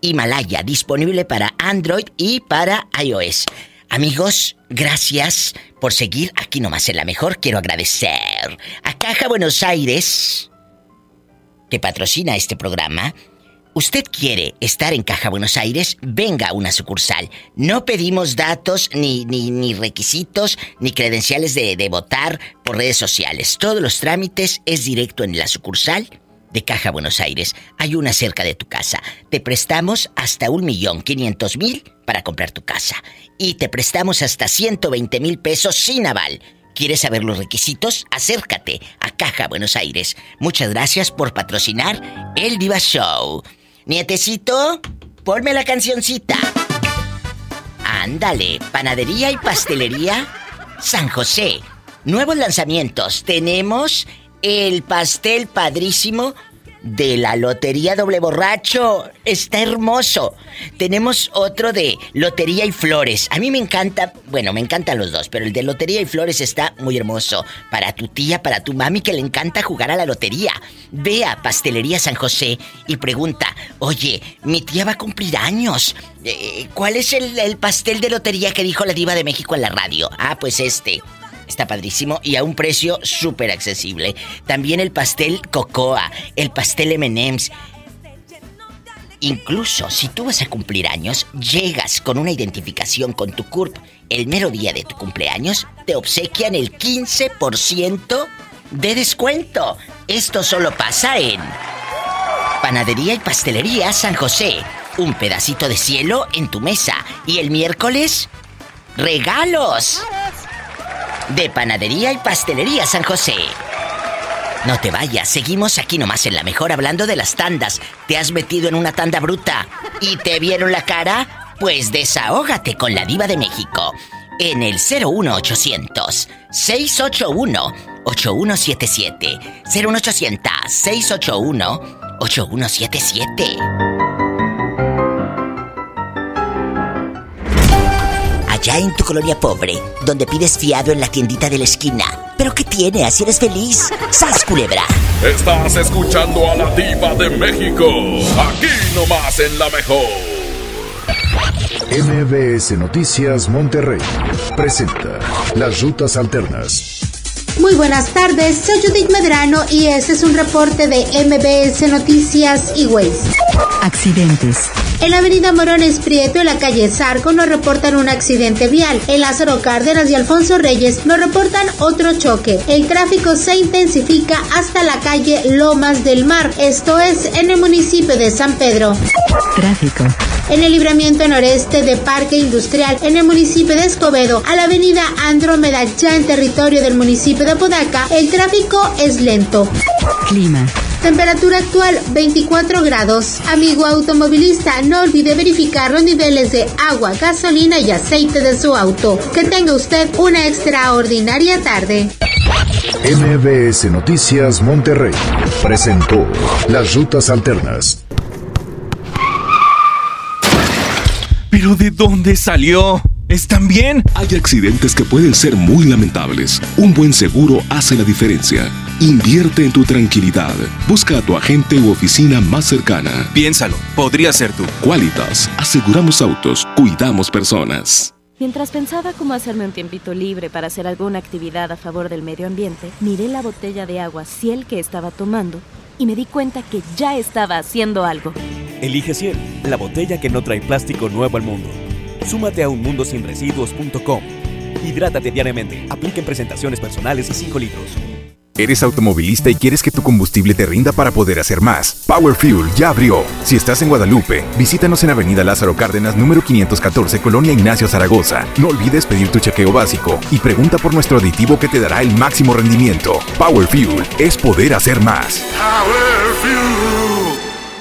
Himalaya, disponible para Android y para iOS. Amigos, gracias por seguir aquí nomás en la mejor. Quiero agradecer a Caja Buenos Aires, que patrocina este programa. Usted quiere estar en Caja Buenos Aires, venga a una sucursal. No pedimos datos, ni, ni, ni requisitos, ni credenciales de, de votar por redes sociales. Todos los trámites es directo en la sucursal de Caja Buenos Aires. Hay una cerca de tu casa. Te prestamos hasta un millón quinientos mil para comprar tu casa. Y te prestamos hasta 120 mil pesos sin aval. ¿Quieres saber los requisitos? Acércate a Caja Buenos Aires. Muchas gracias por patrocinar el Diva Show. Nietecito, ponme la cancioncita. Ándale, panadería y pastelería San José. Nuevos lanzamientos. Tenemos el pastel padrísimo de la Lotería Doble Borracho. Está hermoso. Tenemos otro de Lotería y Flores. A mí me encanta, bueno, me encantan los dos, pero el de Lotería y Flores está muy hermoso. Para tu tía, para tu mami que le encanta jugar a la lotería. Ve a Pastelería San José y pregunta, oye, mi tía va a cumplir años. Eh, ¿Cuál es el, el pastel de lotería que dijo la diva de México en la radio? Ah, pues este. Está padrísimo y a un precio súper accesible. También el pastel Cocoa, el pastel M&M's. Incluso si tú vas a cumplir años, llegas con una identificación con tu CURP el mero día de tu cumpleaños, te obsequian el 15% de descuento. Esto solo pasa en Panadería y Pastelería San José. Un pedacito de cielo en tu mesa. Y el miércoles, regalos de Panadería y Pastelería San José. No te vayas, seguimos aquí nomás en la mejor hablando de las tandas. ¿Te has metido en una tanda bruta y te vieron la cara? Pues desahógate con la diva de México. En el 01800 681 8177 01800 681 8177 allá en tu colonia pobre, donde pides fiado en la tiendita de la esquina. ¿Pero qué tiene? Así eres feliz. ¡Sas, culebra! Estás escuchando a la diva de México. Aquí nomás en la mejor. MBS Noticias Monterrey presenta Las Rutas Alternas. Muy buenas tardes, soy Judith Medrano y este es un reporte de MBS Noticias y Ways. Accidentes. En la avenida Morones Prieto, en la calle Zarco, nos reportan un accidente vial. En Lázaro Cárdenas y Alfonso Reyes nos reportan otro choque. El tráfico se intensifica hasta la calle Lomas del Mar, esto es en el municipio de San Pedro. Tráfico. En el libramiento noreste de Parque Industrial, en el municipio de Escobedo, a la avenida Andrómeda, ya en territorio del municipio de Apodaca, el tráfico es lento. Clima. Temperatura actual 24 grados. Amigo automovilista, no olvide verificar los niveles de agua, gasolina y aceite de su auto. Que tenga usted una extraordinaria tarde. MBS Noticias Monterrey presentó Las Rutas Alternas. ¿Pero de dónde salió? ¿Están bien? Hay accidentes que pueden ser muy lamentables. Un buen seguro hace la diferencia. Invierte en tu tranquilidad. Busca a tu agente u oficina más cercana. Piénsalo, podría ser tú. Qualitas, aseguramos autos, cuidamos personas. Mientras pensaba cómo hacerme un tiempito libre para hacer alguna actividad a favor del medio ambiente, miré la botella de agua Ciel que estaba tomando y me di cuenta que ya estaba haciendo algo. Elige Ciel, la botella que no trae plástico nuevo al mundo. Súmate a unmundosinresiduos.com. Hidrátate diariamente. Apliquen presentaciones personales y 5 litros. ¿Eres automovilista y quieres que tu combustible te rinda para poder hacer más? Power Fuel ya abrió. Si estás en Guadalupe, visítanos en Avenida Lázaro Cárdenas, número 514, Colonia Ignacio Zaragoza. No olvides pedir tu chequeo básico y pregunta por nuestro aditivo que te dará el máximo rendimiento. Power Fuel es poder hacer más. Power Fuel.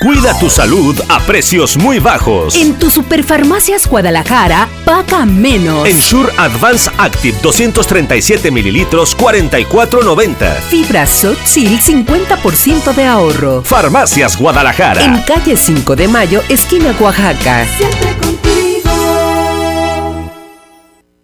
Cuida tu salud a precios muy bajos. En tu Superfarmacias Guadalajara, paga menos. Ensure Advance Active 237 mililitros 44.90. Fibra Sotzil 50% de ahorro. Farmacias Guadalajara. En calle 5 de Mayo, esquina Oaxaca. Siempre contigo.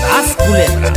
¡Sas, culebra!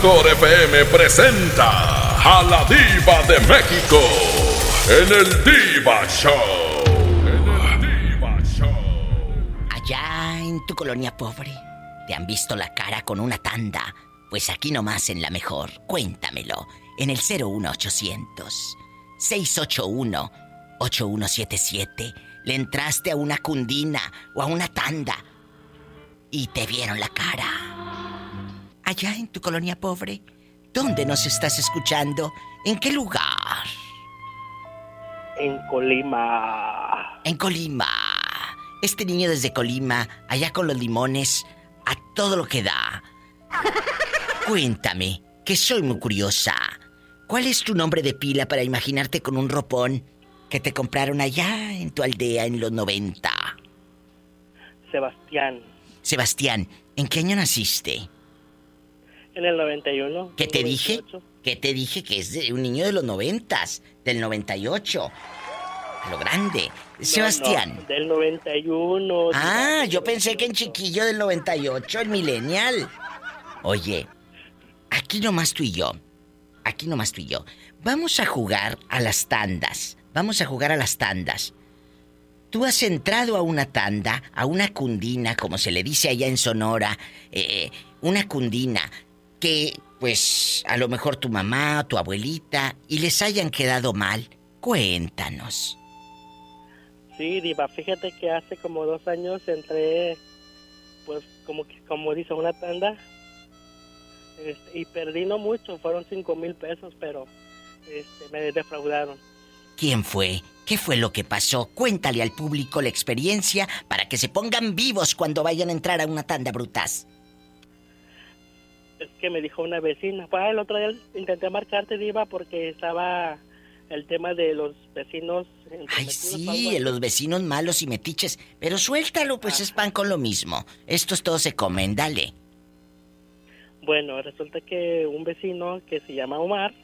Mejor FM presenta a la diva de México en el Diva Show. Allá en tu colonia pobre, ¿te han visto la cara con una tanda? Pues aquí nomás en la mejor, cuéntamelo, en el 01800 681 8177 le entraste a una cundina o a una tanda y te vieron la cara. Allá en tu colonia pobre, ¿dónde nos estás escuchando? ¿En qué lugar? En Colima. En Colima. Este niño desde Colima, allá con los limones, a todo lo que da. [LAUGHS] Cuéntame, que soy muy curiosa. ¿Cuál es tu nombre de pila para imaginarte con un ropón que te compraron allá en tu aldea en los 90? Sebastián. Sebastián, ¿en qué año naciste? En el 91. ¿Qué te dije? ¿Qué te dije? Que es de un niño de los noventas, del 98. A lo grande. Sebastián. No, del 91. Ah, yo pensé que en chiquillo del 98, el millennial. Oye, aquí nomás tú y yo. Aquí nomás tú y yo. Vamos a jugar a las tandas. Vamos a jugar a las tandas. Tú has entrado a una tanda, a una cundina, como se le dice allá en Sonora, eh, una cundina que, pues, a lo mejor tu mamá tu abuelita y les hayan quedado mal. Cuéntanos. Sí, Diva, fíjate que hace como dos años entré, pues, como que, como dice, una tanda este, y perdí no mucho, fueron cinco mil pesos, pero este, me defraudaron. ¿Quién fue? ¿Qué fue lo que pasó? Cuéntale al público la experiencia para que se pongan vivos cuando vayan a entrar a una tanda brutas. Es que me dijo una vecina, pues el otro día intenté marcarte, Diva, porque estaba el tema de los vecinos. Ay, sí, los vecinos malos y metiches. Pero suéltalo, pues es pan con lo mismo. Estos todos se comen, dale. Bueno, resulta que un vecino que se llama Omar.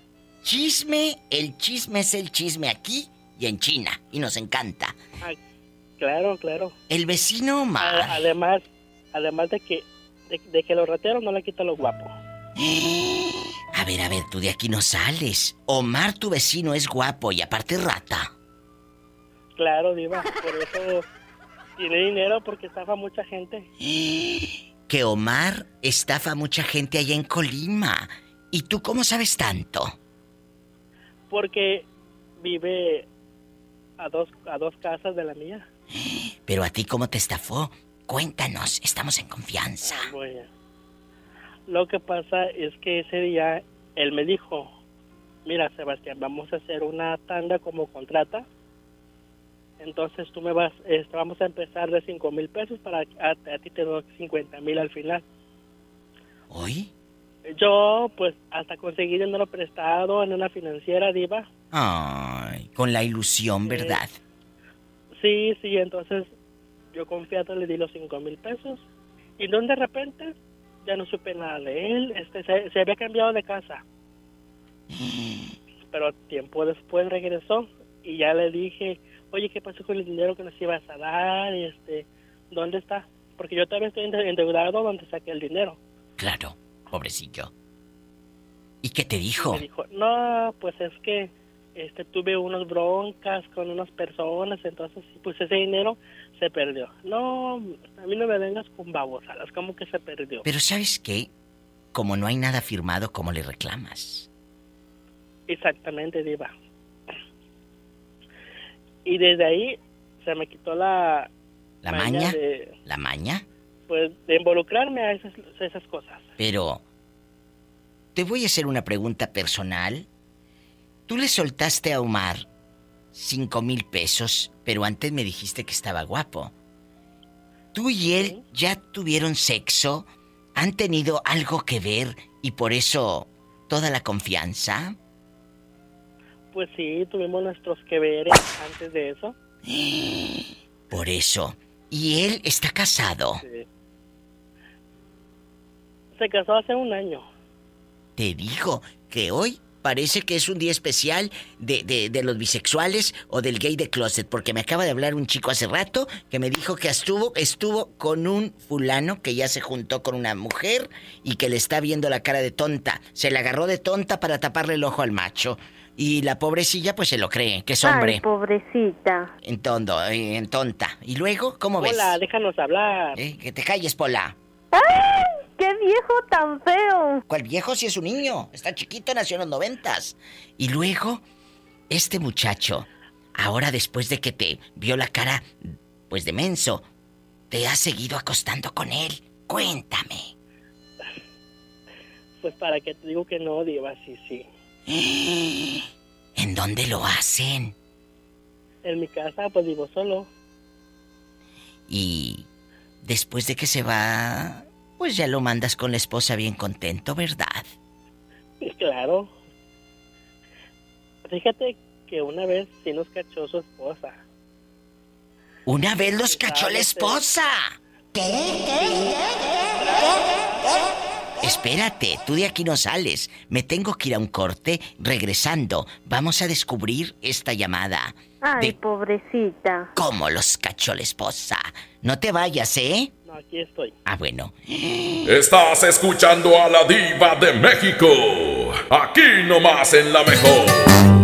Chisme, el chisme es el chisme aquí y en China, y nos encanta. Ah, claro, claro. El vecino Omar. además, además de que, de, que los rateros no le quitan los guapos. [GASPS] A ver, a ver, tú de aquí no sales. Omar, tu vecino, es guapo y aparte rata. Claro, Diva, por eso tiene dinero porque estafa mucha gente. [GASPS] Que Omar estafa a mucha gente allá en Colima. ¿Y tú cómo sabes tanto? Porque vive a dos, a dos casas de la mía. [GASPS] Pero a ti cómo te estafó? Cuéntanos, estamos en confianza. Bueno, lo que pasa es que ese día él me dijo, mira Sebastián, vamos a hacer una tanda como contrata. Entonces tú me vas, este, vamos a empezar de 5 mil pesos para a, a, ti te doy 50 mil al final. ¿Hoy? Yo, pues, hasta conseguí dinero prestado en una financiera, Diva. Ay, con la ilusión, ¿verdad? Sí, sí, entonces yo confiado le di los 5 mil pesos. Y de de repente ya no supe nada de él. Este, se, se había cambiado de casa. Pero tiempo después regresó y ya le dije, oye, ¿qué pasó con el dinero que nos ibas a dar? Este, ¿Dónde está? Porque yo también estoy endeudado donde saqué el dinero. Claro, pobrecillo. ¿Y qué te dijo? Me dijo, no, pues es que este, tuve unas broncas con unas personas, entonces pues ese dinero se perdió. No, a mí no me vengas con babosadas, como que se perdió. Pero ¿sabes qué? Como no hay nada firmado, ¿cómo le reclamas? Exactamente, Diva. Y desde ahí se me quitó la... ¿La maña? De, ¿La maña? Pues de involucrarme a esas, a esas cosas. Pero... Te voy a hacer una pregunta personal. Tú le soltaste a Omar cinco mil pesos, pero antes me dijiste que estaba guapo. ¿Tú y él ya tuvieron sexo? ¿Han tenido algo que ver y por eso toda la confianza? Pues sí, tuvimos nuestros que veres antes de eso. [GASPS] Por eso. ¿Y él está casado? Sí. Se casó hace un año. Te digo que hoy parece que es un día especial de, de, de, los bisexuales o del gay de closet, porque me acaba de hablar un chico hace rato que me dijo que estuvo, estuvo con un fulano que ya se juntó con una mujer y que le está viendo la cara de tonta. Se la agarró de tonta para taparle el ojo al macho. Y la pobrecilla pues se lo cree, que es hombre. Ay, pobrecita. En tondo, en tonta. ¿Y luego cómo ves? Hola, déjanos hablar. Eh, que te calles, Pola. ¡Ay! ¡Qué viejo tan feo! ¿Cuál viejo si es un niño? Está chiquito, nació en los noventas. Y luego, este muchacho, ahora después de que te vio la cara, pues de menso, te ha seguido acostando con él. Cuéntame. Pues para que te digo que no, Diva, sí, sí. [GASPS] ¿En dónde lo hacen? En mi casa, pues vivo solo. Y después de que se va, pues ya lo mandas con la esposa bien contento, ¿verdad? Claro. Fíjate que una vez sí nos cachó su esposa. ¿Una vez los cachó la esposa? ¿Qué? ¿Qué? ¿Qué? Espérate, tú de aquí no sales. Me tengo que ir a un corte. Regresando, vamos a descubrir esta llamada. Ay, de... pobrecita. ¿Cómo los cachó la esposa? No te vayas, ¿eh? No, aquí estoy. Ah, bueno. Estás escuchando a la diva de México. Aquí nomás en la mejor.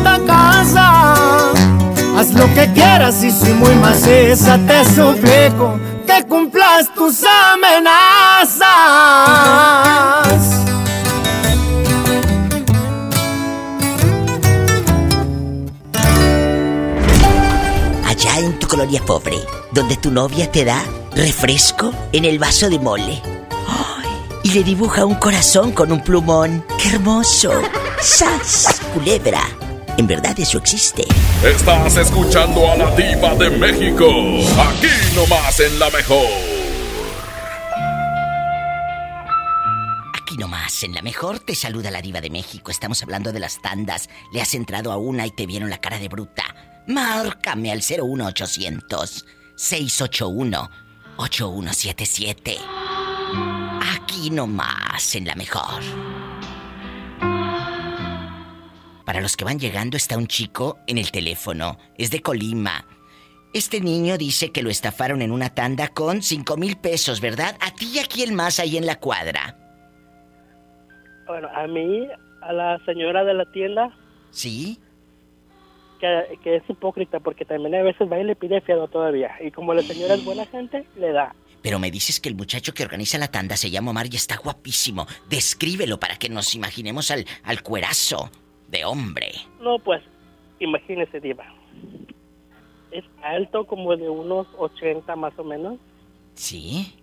esta casa. Haz lo que quieras y si muy maciza te suplico que cumplas tus amenazas. Allá en tu colonia pobre, donde tu novia te da refresco en el vaso de mole. Y le dibuja un corazón con un plumón. ¡Qué hermoso! ¡Sas! Culebra. En verdad eso existe. Estás escuchando a la diva de México. Aquí nomás en la mejor. Aquí nomás, en la mejor te saluda la diva de México. Estamos hablando de las tandas. Le has entrado a una y te vieron la cara de bruta. Márcame al 01800 681 8177. Aquí nomás, en la mejor. Para los que van llegando está un chico en el teléfono. Es de Colima. Este niño dice que lo estafaron en una tanda con cinco mil pesos, ¿verdad? A ti y a quién más ahí en la cuadra. Bueno, a mí, a la señora de la tienda, ¿Sí? que, que es hipócrita porque también a veces va y le pide fiado todavía. Y como la señora es buena gente, le da. Pero me dices que el muchacho que organiza la tanda se llama Omar y está guapísimo. Descríbelo para que nos imaginemos al, al cuerazo de hombre. No, pues, imagínese, Diva. Es alto como de unos 80 más o menos. ¿Sí?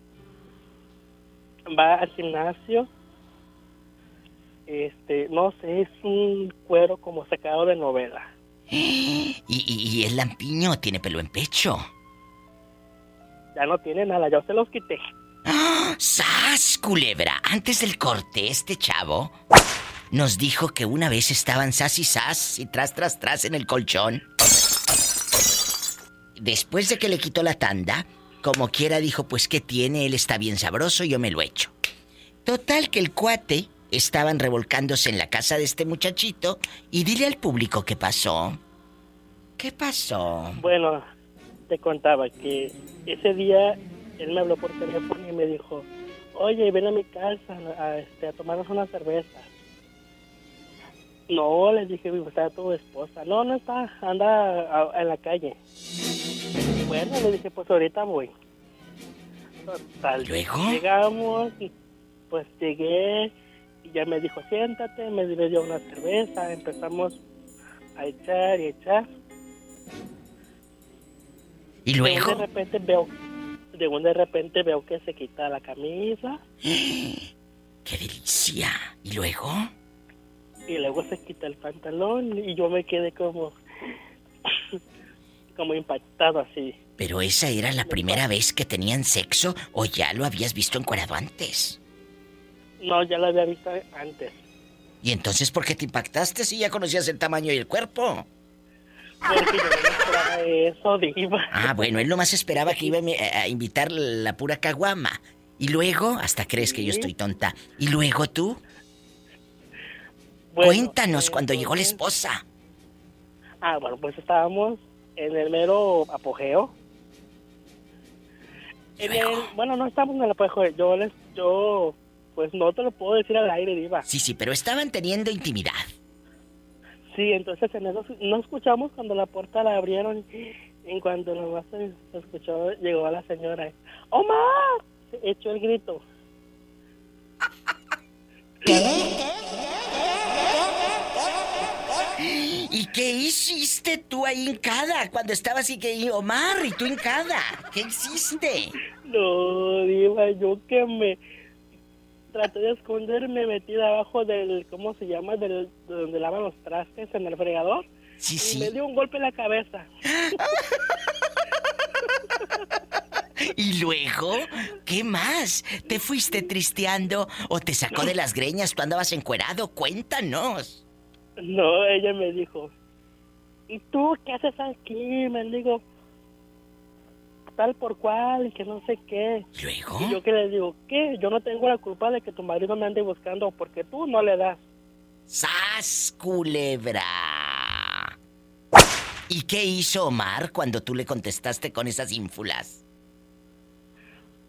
Va al gimnasio. Este, no sé, es un cuero como sacado de novela. [GASPS] ¿Y, y, y el lampiño tiene pelo en pecho? Ya no tiene nada, yo se los quité. ¡Ah! [GASPS] ¡Sas, culebra! Antes del corte, este chavo nos dijo que una vez estaban sas y sas y tras, tras, tras en el colchón. Después de que le quitó la tanda, como quiera dijo, pues que tiene, él está bien sabroso, yo me lo echo. Total que el cuate estaban revolcándose en la casa de este muchachito y dile al público qué pasó. ¿Qué pasó? Bueno, te contaba que ese día él me habló por teléfono y me dijo, oye, ven a mi casa a, este, a tomarnos una cerveza. No, le dije, está tu esposa. No, no está, anda en la calle. Bueno, le dije, pues ahorita voy. Total, ¿Luego? Llegamos, y pues llegué y ya me dijo, siéntate, me dio una cerveza, empezamos a echar y echar. ¿Y luego? de repente veo, de un de repente veo que se quita la camisa [GASPS] ¡Qué delicia! ¿Y luego? Y luego se quita el pantalón y yo me quedé como, [LAUGHS] como impactado así. ¿Pero esa era la primera vez que tenían sexo o ya lo habías visto encuerado antes? No, ya lo había visto antes. ¿Y entonces por qué te impactaste si ya conocías el tamaño y el cuerpo? Porque yo no esperaba eso, [LAUGHS] diva. Ah, bueno, él nomás esperaba que iba a invitar la pura caguama. Y luego, hasta crees que yo estoy tonta. ¿Y luego tú? Bueno, Cuéntanos eh, cuando llegó la esposa. Ah, bueno, pues estábamos en el mero apogeo. En el, bueno, no estamos en el apogeo. Yo les, yo, pues no te lo puedo decir al aire, diva. Sí, sí, pero estaban teniendo intimidad. Sí, entonces en eso no escuchamos cuando la puerta la abrieron. En cuanto nomás se escuchó, llegó la señora. ¡Omar! Se echó el grito. ¿Y qué hiciste tú ahí hincada cuando estabas así que Omar y tú hincada? ¿Qué hiciste? No, diva, yo que me traté de esconderme metida abajo del, ¿cómo se llama? Del, de donde lavan los trastes en el fregador. Sí, y sí. me dio un golpe en la cabeza. [LAUGHS] ¿Y luego? ¿Qué más? ¿Te fuiste tristeando o te sacó de las greñas? ¿Tú andabas encuerado? Cuéntanos. No, ella me dijo, ¿y tú qué haces aquí? Me digo, tal por cual y que no sé qué. ¿Luego? Y yo que le digo, ¿qué? Yo no tengo la culpa de que tu marido me ande buscando porque tú no le das. ¡Sas, culebra! ¿Y qué hizo Omar cuando tú le contestaste con esas ínfulas?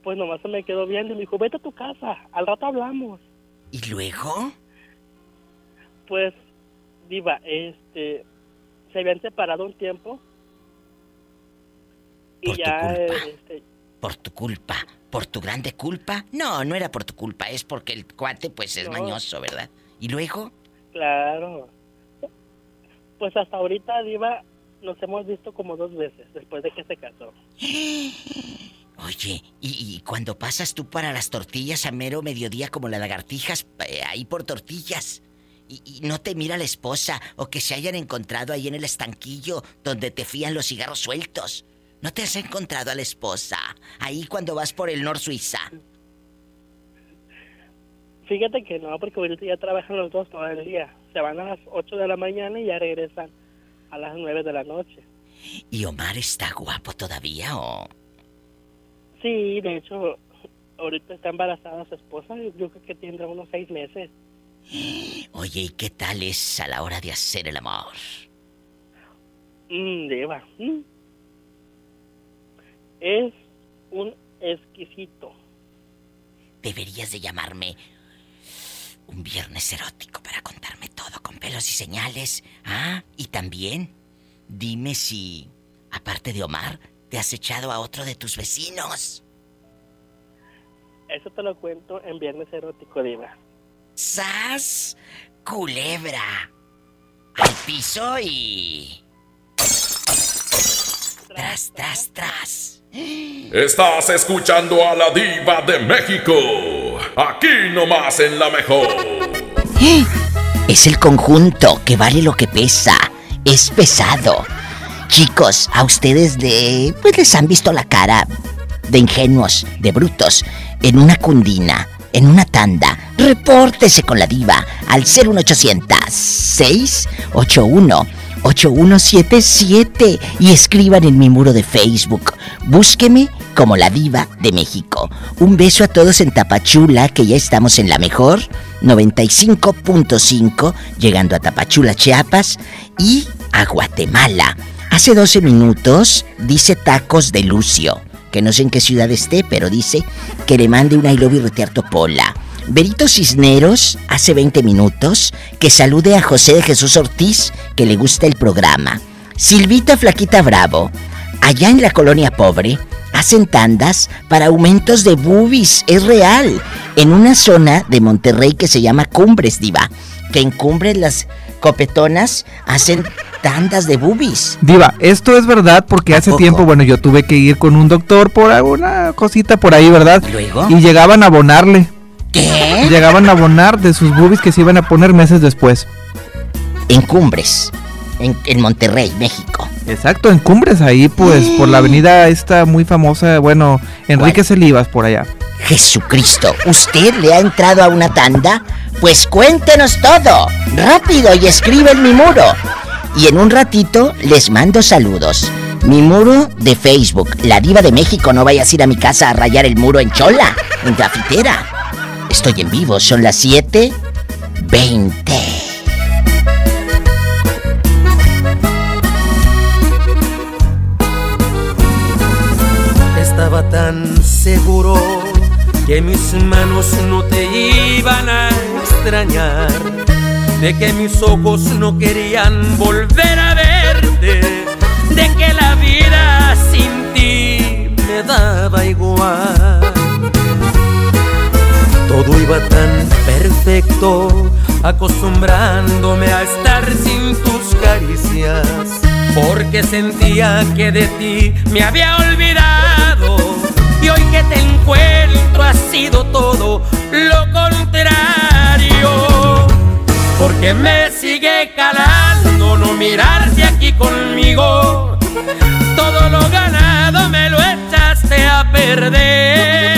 Pues nomás se me quedó viendo y me dijo, vete a tu casa, al rato hablamos. ¿Y luego? Pues, diva, este, se habían separado un tiempo. Y Por tu ya, culpa. este, ¿Por tu culpa? ¿Por tu grande culpa? No, no era por tu culpa, es porque el cuate pues es No. mañoso, ¿verdad? ¿Y luego? claro. Pues hasta ahorita, diva, nos hemos visto como dos veces después de que se casó. [GASPS] Oye, ¿y, y cuando pasas tú para las tortillas a mero mediodía como las lagartijas, eh, ahí por tortillas? Y, y no te mira la esposa o que se hayan encontrado ahí en el estanquillo donde te fían los cigarros sueltos. ¿No te has encontrado a la esposa ahí cuando vas por el Nor Suiza? Fíjate que no, porque ahorita ya trabajan los dos todo el día. Se van a las 8 de la mañana y ya regresan a las 9 de la noche. ¿Y Omar está guapo todavía o...? Sí, de hecho, ahorita está embarazada su esposa. Yo creo que tendrá unos seis meses. Oye, ¿y qué tal es a la hora de hacer el amor? Mm, mm. Es un exquisito. Deberías de llamarme un viernes erótico para contarme todo con pelos y señales. Ah, y también, dime si, aparte de Omar, te has echado a otro de tus vecinos. Eso te lo cuento en Viernes Erótico, Diva. ¡Sas! Culebra. Al piso y... Tras, tras, tras. Estás escuchando a la diva de México. Aquí nomás en la mejor. Es el conjunto que vale lo que pesa. Es pesado. Chicos, a ustedes de... Pues les han visto la cara de ingenuos, de brutos, en una cundina, en una tanda. Repórtese con la diva al 01800 681 8177 y escriban en mi muro de Facebook. Búsqueme como la diva de México. Un beso a todos en Tapachula, que ya estamos en la mejor 95.5, llegando a Tapachula, Chiapas y a Guatemala. Hace 12 minutos dice tacos de Lucio, que no sé en qué ciudad esté, pero dice que le mande una I love you Pola. Berito Cisneros, hace 20 minutos, que salude a José de Jesús Ortiz, que le gusta el programa. Silvita Flaquita Bravo, allá en la colonia pobre, hacen tandas para aumentos de boobies, es real, en una zona de Monterrey que se llama Cumbres, diva, que en Cumbres las copetonas hacen tandas de boobies. Diva, esto es verdad porque hace tiempo, bueno, yo tuve que ir con un doctor por alguna cosita por ahí, ¿verdad? ¿Luego? Y llegaban a abonarle. ¿Qué? Llegaban a abonar de sus boobies que se iban a poner meses después. En Cumbres, en, en Monterrey, México. Exacto, en Cumbres, ahí pues, por la avenida esta muy famosa, bueno, Enrique Celivas, por allá. Jesucristo, ¿usted le ha entrado a una tanda? Pues cuéntenos todo, rápido y escribe en mi muro. Y en un ratito les mando saludos. Mi muro de Facebook, La Diva de México, no vayas a ir a mi casa a rayar el muro en chola, en grafitera. Estoy en vivo, son las 7:20. Estaba tan seguro que mis manos no te iban a extrañar, de que mis ojos no querían volver a verte, de que la vida sin ti me daba igual. Todo iba tan perfecto, acostumbrándome a estar sin tus caricias, porque sentía que de ti me había olvidado. Y hoy que te encuentro ha sido todo lo contrario. Porque me sigue calando no mirarte aquí conmigo. Todo lo ganado me lo echaste a perder.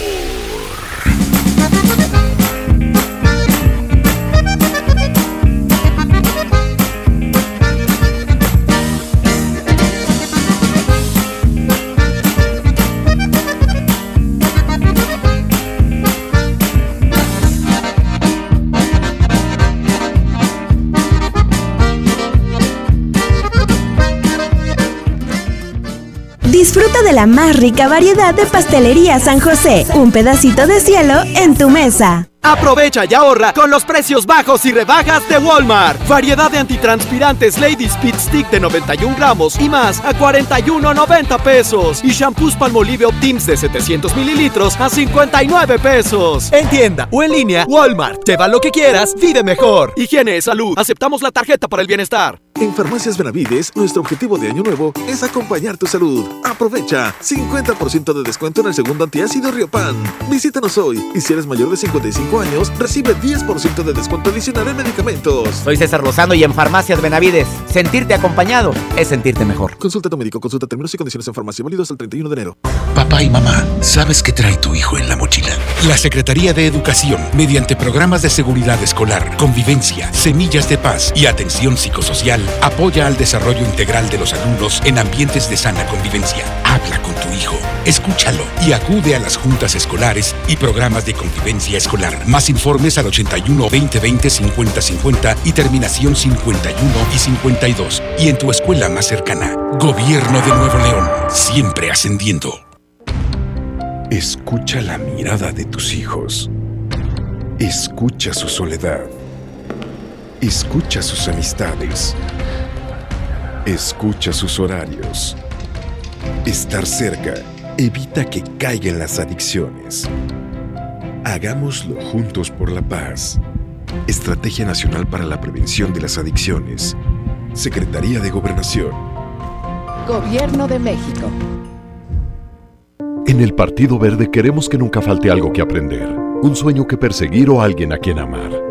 La más rica variedad de pastelería San José. Un pedacito de cielo en tu mesa. Aprovecha y ahorra con los precios bajos y rebajas de Walmart. Variedad de antitranspirantes Lady Speed Stick de 91 gramos y más a 41.90 pesos. Y shampoos Palmolive Optims de 700 mililitros a 59 pesos. En tienda o en línea, Walmart. Lleva lo que quieras, vive mejor. Higiene, salud. Aceptamos la tarjeta para el bienestar. En Farmacias Benavides, nuestro objetivo de año nuevo es acompañar tu salud. Aprovecha 50% de descuento en el segundo antiácido Riopan. Visítanos hoy y si eres mayor de 55 años, recibe 10% de descuento adicional en medicamentos. Soy César Lozano y en Farmacias Benavides, sentirte acompañado es sentirte mejor. Consulta a tu médico, consulta términos y condiciones en farmacia válidos hasta el 31 de enero. Papá y mamá, ¿sabes qué trae tu hijo en la mochila? La Secretaría de Educación, mediante programas de seguridad escolar, convivencia, semillas de paz y atención psicosocial, apoya al desarrollo integral de los alumnos en ambientes de sana convivencia. Habla con tu hijo, escúchalo y acude a las juntas escolares y programas de convivencia escolar. Más informes al 81 20 20 50 50 y terminación 51 y 52. Y en tu escuela más cercana. Gobierno de Nuevo León, siempre ascendiendo. Escucha la mirada de tus hijos. Escucha su soledad. Escucha sus amistades. Escucha sus horarios. Estar cerca evita que caigan las adicciones. Hagámoslo juntos por la paz. Estrategia Nacional para la Prevención de las Adicciones. Secretaría de Gobernación. Gobierno de México. En el Partido Verde queremos que nunca falte algo que aprender, un sueño que perseguir o alguien a quien amar.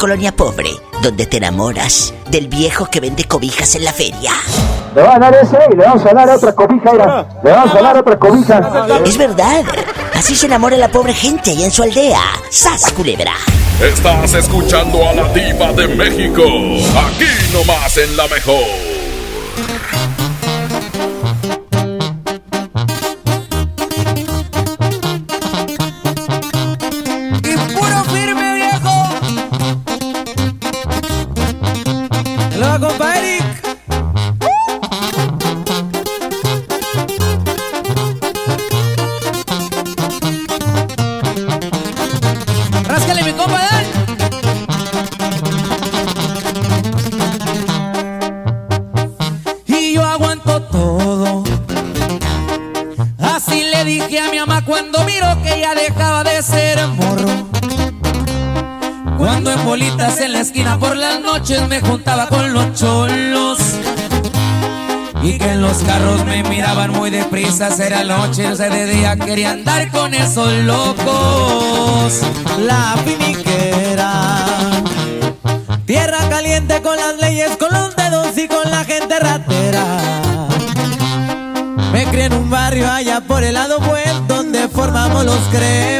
Colonia pobre, donde te enamoras del viejo que vende cobijas en la feria. Le van a dar ese y le vamos a dar otra cobija, mira. Le vamos a dar otra cobija. Es verdad. Así se enamora la pobre gente allá en su aldea. ¡Sas, culebra! Estás escuchando a la diva de México. Aquí nomás en la mejor. Noches me juntaba con los cholos. Y que en los carros me miraban muy deprisa, era noche, o sea, de día quería andar con esos locos. La finiquera. Tierra caliente con las leyes, con los dedos y con la gente ratera. Me crié en un barrio allá por el lado buen donde formamos los cremas.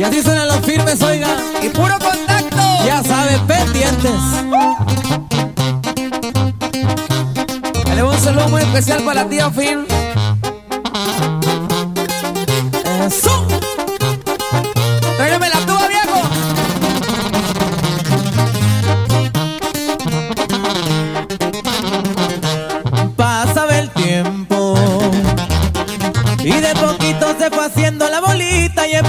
Y así suenan los firmes, oiga. Y puro contacto. Ya saben, pendientes. Le un saludo muy especial para la tía Phil. Eso. Tráigame la tuba, viejo. Pasaba el tiempo y de poquito se fue haciendo la bolita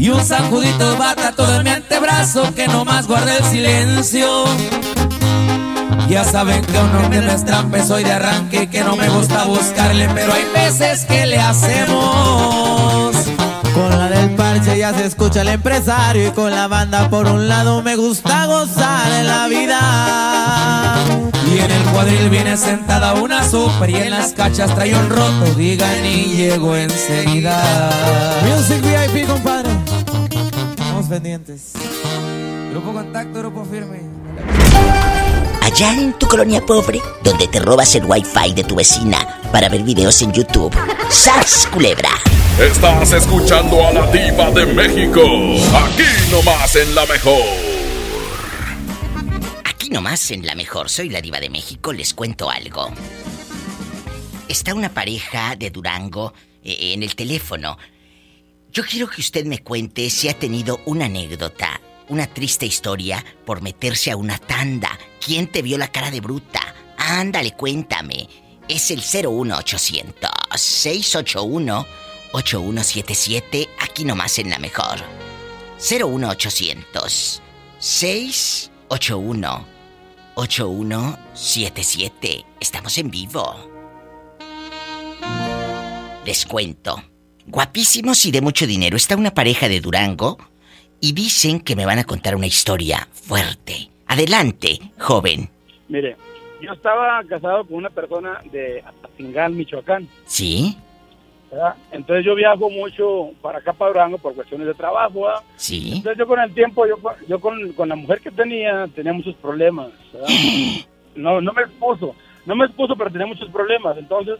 Y un sacudito bata todo en mi antebrazo que nomás guarda el silencio. Ya saben que uno me no es trampa, soy de arranque y que no me gusta buscarle, pero hay veces que le hacemos. Con la del parche ya se escucha el empresario y con la banda por un lado me gusta gozar de la vida. Y en el cuadril viene sentada una super y en las cachas trae un roto, digan y llego enseguida. Music VIP, compadre. Pendientes. Grupo contacto, grupo firme. Allá en tu colonia pobre, donde te robas el wifi de tu vecina para ver videos en YouTube. ¡Sas, culebra! Estás escuchando a la diva de México. Aquí nomás en la mejor. Aquí nomás en la mejor. Soy la diva de México. Les cuento algo. Está una pareja de Durango eh, en el teléfono. Yo quiero que usted me cuente si ha tenido una anécdota, una triste historia por meterse a una tanda. ¿Quién te vio la cara de bruta? Ándale, cuéntame. Es el 01800 681 8177 aquí nomás en la mejor. 01800 681 8177. Estamos en vivo. Les cuento. Guapísimos y de mucho dinero. Está una pareja de Durango y dicen que me van a contar una historia fuerte. Adelante, joven. Mire, yo estaba casado con una persona de Apatzingán, Michoacán. ¿Sí? ¿verdad? Entonces yo viajo mucho para acá, para Durango, por cuestiones de trabajo. ¿verdad? Sí. Entonces yo con el tiempo, yo, yo con, con la mujer que tenía, tenía muchos problemas. ¿verdad? [GASPS] No, no me expuso, no me expuso, pero tenía muchos problemas. Entonces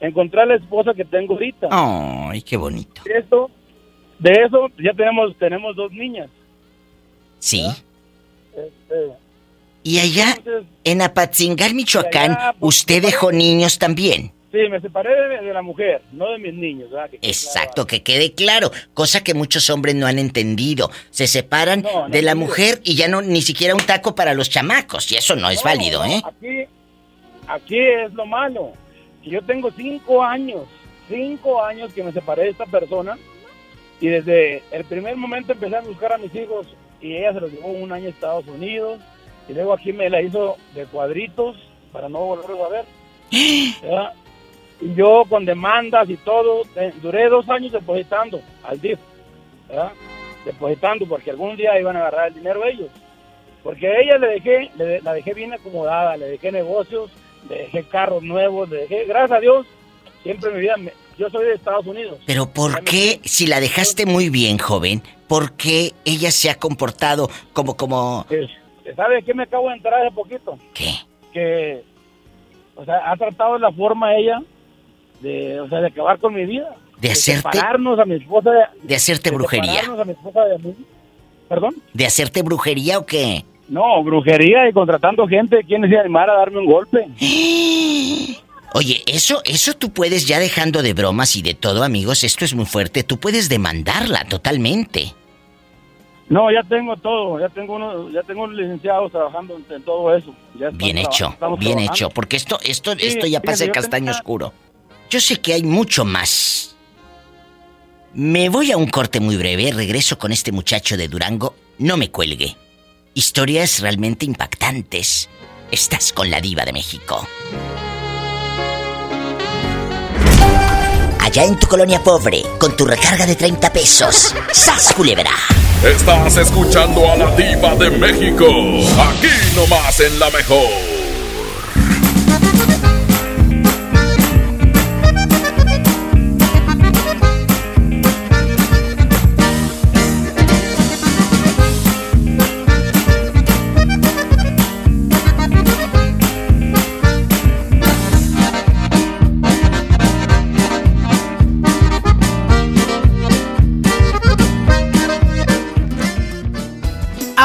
encontré a la esposa que tengo ahorita. Ay, qué bonito. De eso, de eso ya tenemos, tenemos dos niñas. Sí. Este, Y allá, en Apatzingar, Michoacán, usted dejó niños también. sí, me separé de, de la mujer, no de mis niños. Que- Exacto, que quede claro, cosa que muchos hombres no han entendido. Se separan No, no de la mujer y ya no ni siquiera un taco para los chamacos, y eso no es No, válido, no, ¿eh? Aquí, aquí es lo malo. Que yo tengo cinco años, cinco años que me separé de esta persona y desde el primer momento empecé a buscar a mis hijos y ella se los llevó un año a Estados Unidos y luego aquí me la hizo de cuadritos para no volverlos a ver. [GASPS] ¿verdad? Y yo con demandas y todo, eh, duré dos años depositando al DIF, ¿verdad? depositando porque algún día iban a agarrar el dinero ellos. Porque a ella le dejé, le- la dejé bien acomodada, le dejé negocios, dejé carros nuevos, dejé, gracias a Dios, siempre en mi vida, me- yo soy de Estados Unidos. Pero ¿por qué, si la dejaste muy bien, joven, por qué ella se ha comportado como, como... Es, ¿sabe qué me acabo de enterar hace poquito? ¿Qué? Que, o sea, ha tratado de la forma ella de, o sea, de acabar con mi vida. De hacerte- separarnos a mi esposa. De hacerte brujería. separarnos a mi esposa de mí. ¿Perdón? ¿De hacerte brujería o qué? No, brujería y contratando gente. ¿Quién se animar a darme un golpe? [GASPS] Oye, eso, eso tú puedes, ya dejando de bromas y de todo, amigos, esto es muy fuerte, tú puedes demandarla totalmente. No, ya tengo todo. Ya tengo uno, ya tengo licenciados trabajando en, en todo eso. Ya Bien hecho, bien trabajando. hecho, porque esto, esto, Sí, esto ya pasa de castaño tenía- oscuro. Yo sé que hay mucho más. Me voy a un corte muy breve, regreso con este muchacho de Durango, no me cuelgue. Historias realmente impactantes. Estás con la diva de México. Allá en tu colonia pobre, con tu recarga de 30 pesos. [LAUGHS] ¡Sas, culebra! Estás escuchando a la diva de México. Aquí nomás en la mejor.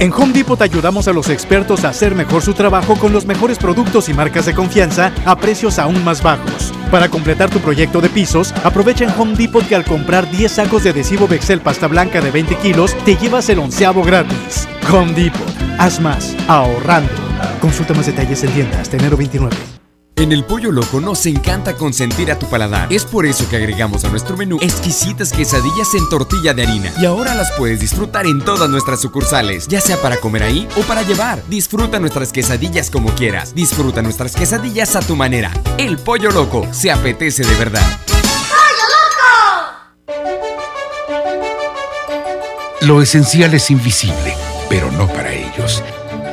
En Home Depot ayudamos a los expertos a hacer mejor su trabajo con los mejores productos y marcas de confianza a precios aún más bajos. Para completar tu proyecto de pisos, aprovecha en Home Depot que al comprar 10 sacos de adhesivo Bexel pasta blanca de 20 kilos, te llevas el onceavo gratis. Home Depot, haz más, ahorrando. Consulta más detalles en tienda hasta enero 29. En el Pollo Loco nos encanta consentir a tu paladar. Es por eso que agregamos a nuestro menú exquisitas quesadillas en tortilla de harina. Y ahora las puedes disfrutar en todas nuestras sucursales, ya sea para comer ahí o para llevar. Disfruta nuestras quesadillas como quieras. Disfruta nuestras quesadillas a tu manera. El Pollo Loco se apetece de verdad. Lo esencial es invisible, pero no para.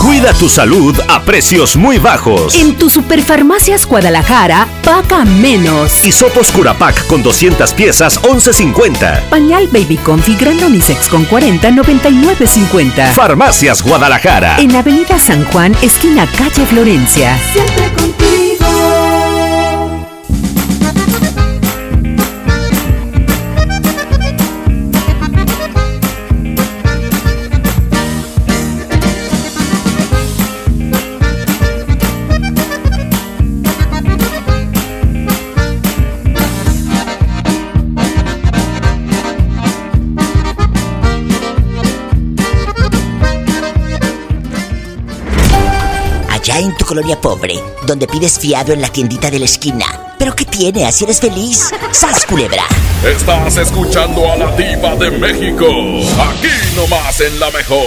Cuida tu salud a precios muy bajos. En tu Superfarmacias Guadalajara, paga menos. Hisopos Curapac con 200 piezas, 11.50. Pañal Baby Comfy Grand Unisex con 40, 99.50. Farmacias Guadalajara. En Avenida San Juan, esquina calle Florencia. Siempre contigo. Colonia pobre, donde pides fiado en la tiendita de la esquina. ¿Pero qué tiene? ¿Así eres feliz? ¡Sas, culebra! Estás escuchando a la diva de México. Aquí nomás en la mejor.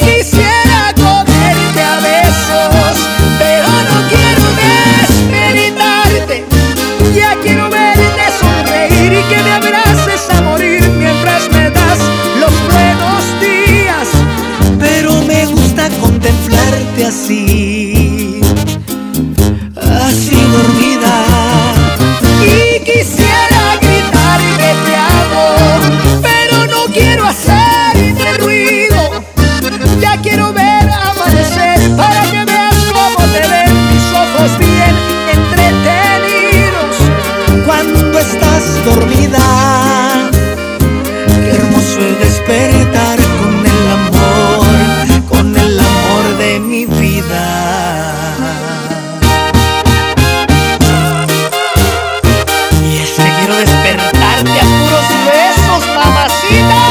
mamacita.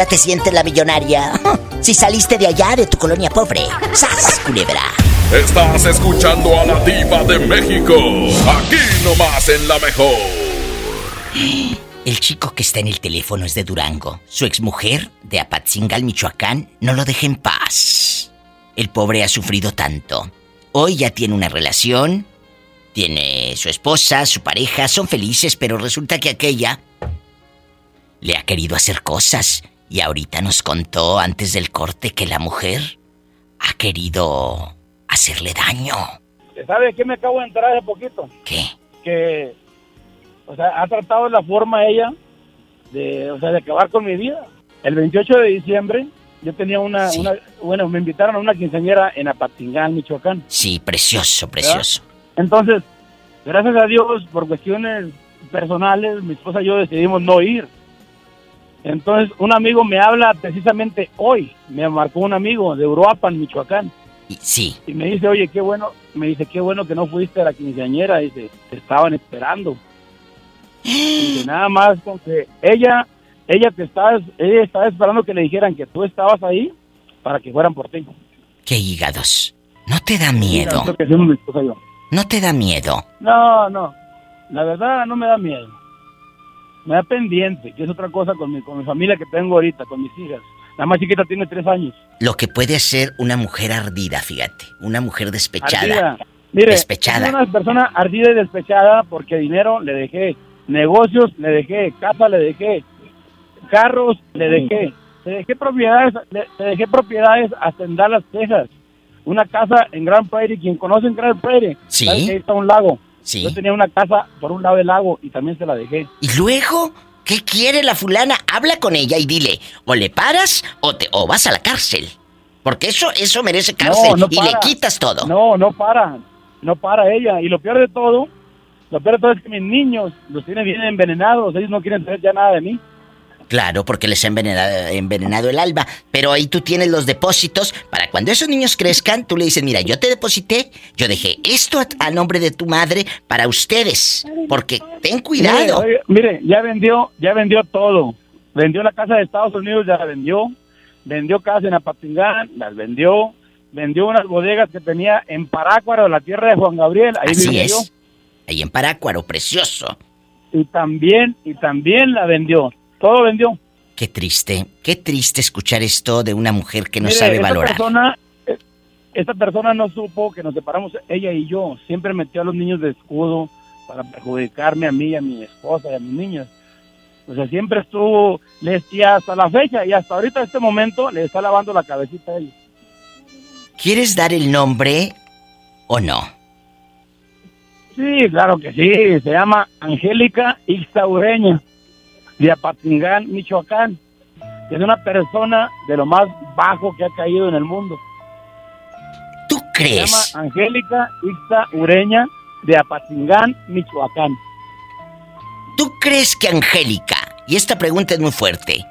Ahora te sientes la millonaria. [LAUGHS] Si saliste de allá, de tu colonia pobre. ¡Sas, culebra! Estás escuchando a la diva de México. Aquí nomás en la mejor. El chico que está en el teléfono es de Durango. Su exmujer, de Apatzingal, Michoacán, no lo deja en paz. El pobre ha sufrido tanto. Hoy ya tiene una relación, tiene su esposa, su pareja, son felices, pero resulta que aquella le ha querido hacer cosas y ahorita nos contó antes del corte que la mujer ha querido hacerle daño. ¿Sabe qué me acabo de enterar hace poquito? ¿Qué? Que, o sea, ha tratado de la forma ella de, o sea, de acabar con mi vida. El 28 de diciembre yo tenía una, una bueno, me invitaron a una quinceañera en Apatingán, Michoacán. Sí, precioso, precioso. Entonces, gracias a Dios, por cuestiones personales, mi esposa y yo decidimos no ir. Entonces, un amigo me habla precisamente hoy, me marcó un amigo de Uruapan, Michoacán. Sí. Y me dice, oye, qué bueno, me dice, qué bueno que no fuiste a la quinceañera, dice, te estaban esperando. Dice, nada más con que ella, ella te estaba, ella estaba esperando que le dijeran que tú estabas ahí para que fueran por ti. ¿Qué hígados? ¿No te da miedo? Que yo. ¿No te da miedo? No, no, la verdad no me da miedo. Me da pendiente, que es otra cosa con mi, con mi familia que tengo ahorita, con mis hijas. La más chiquita tiene tres años. Lo que puede ser una mujer ardida, fíjate. Una mujer despechada. Ardida. Mire, Despechada. soy una persona ardida y despechada porque dinero le dejé, negocios le dejé, casa le dejé, carros le dejé, le dejé propiedades, le, le dejé propiedades hasta en Dallas, Texas. Una casa en Grand Prairie, quien conoce en Grand Prairie, Sí. sabe que ahí está un lago. Sí. Yo tenía una casa por un lado del lago y también se la dejé. ¿Y luego? ¿Qué quiere la fulana? Habla con ella y dile, o le paras o te o vas a la cárcel. Porque eso eso merece cárcel no y le quitas todo. No, no para. No para ella. Y lo peor de todo, lo peor de todo es que mis niños los tienen bien envenenados. Ellos no quieren saber ya nada de mí. Claro, porque les ha envenenado, envenenado el alma. Pero ahí tú tienes los depósitos para cuando esos niños crezcan, tú le dices, mira, yo te deposité, yo dejé esto a, a nombre de tu madre para ustedes. Porque ten cuidado. Mire, ya vendió, ya vendió todo. Vendió la casa de Estados Unidos, ya la vendió. Vendió casa en Apatingán, las vendió. Vendió unas bodegas que tenía en Parácuaro, la tierra de Juan Gabriel. Ahí Así vivía es. Ahí en Parácuaro, precioso. Y también, y también la vendió. Todo vendió. Qué triste, qué triste escuchar esto de una mujer que no Mire, sabe esta valorar. Persona, eh, esta persona no supo que nos separamos ella y yo. Siempre metió a los niños de escudo para perjudicarme a mí, a mi esposa y a mis niños. O sea, siempre estuvo, les, y hasta la fecha, y hasta ahorita, este momento, le está lavando la cabecita a ella. ¿Quieres dar el nombre o no? Sí, claro que sí. Se llama Angélica Ixtaureña, de Apatingán, Michoacán. Es una persona de lo más bajo que ha caído en el mundo. ¿Tú crees? Se llama Angélica Ixtaureña, de Apatingán, Michoacán. ¿Tú crees que Angélica, y esta pregunta es muy fuerte,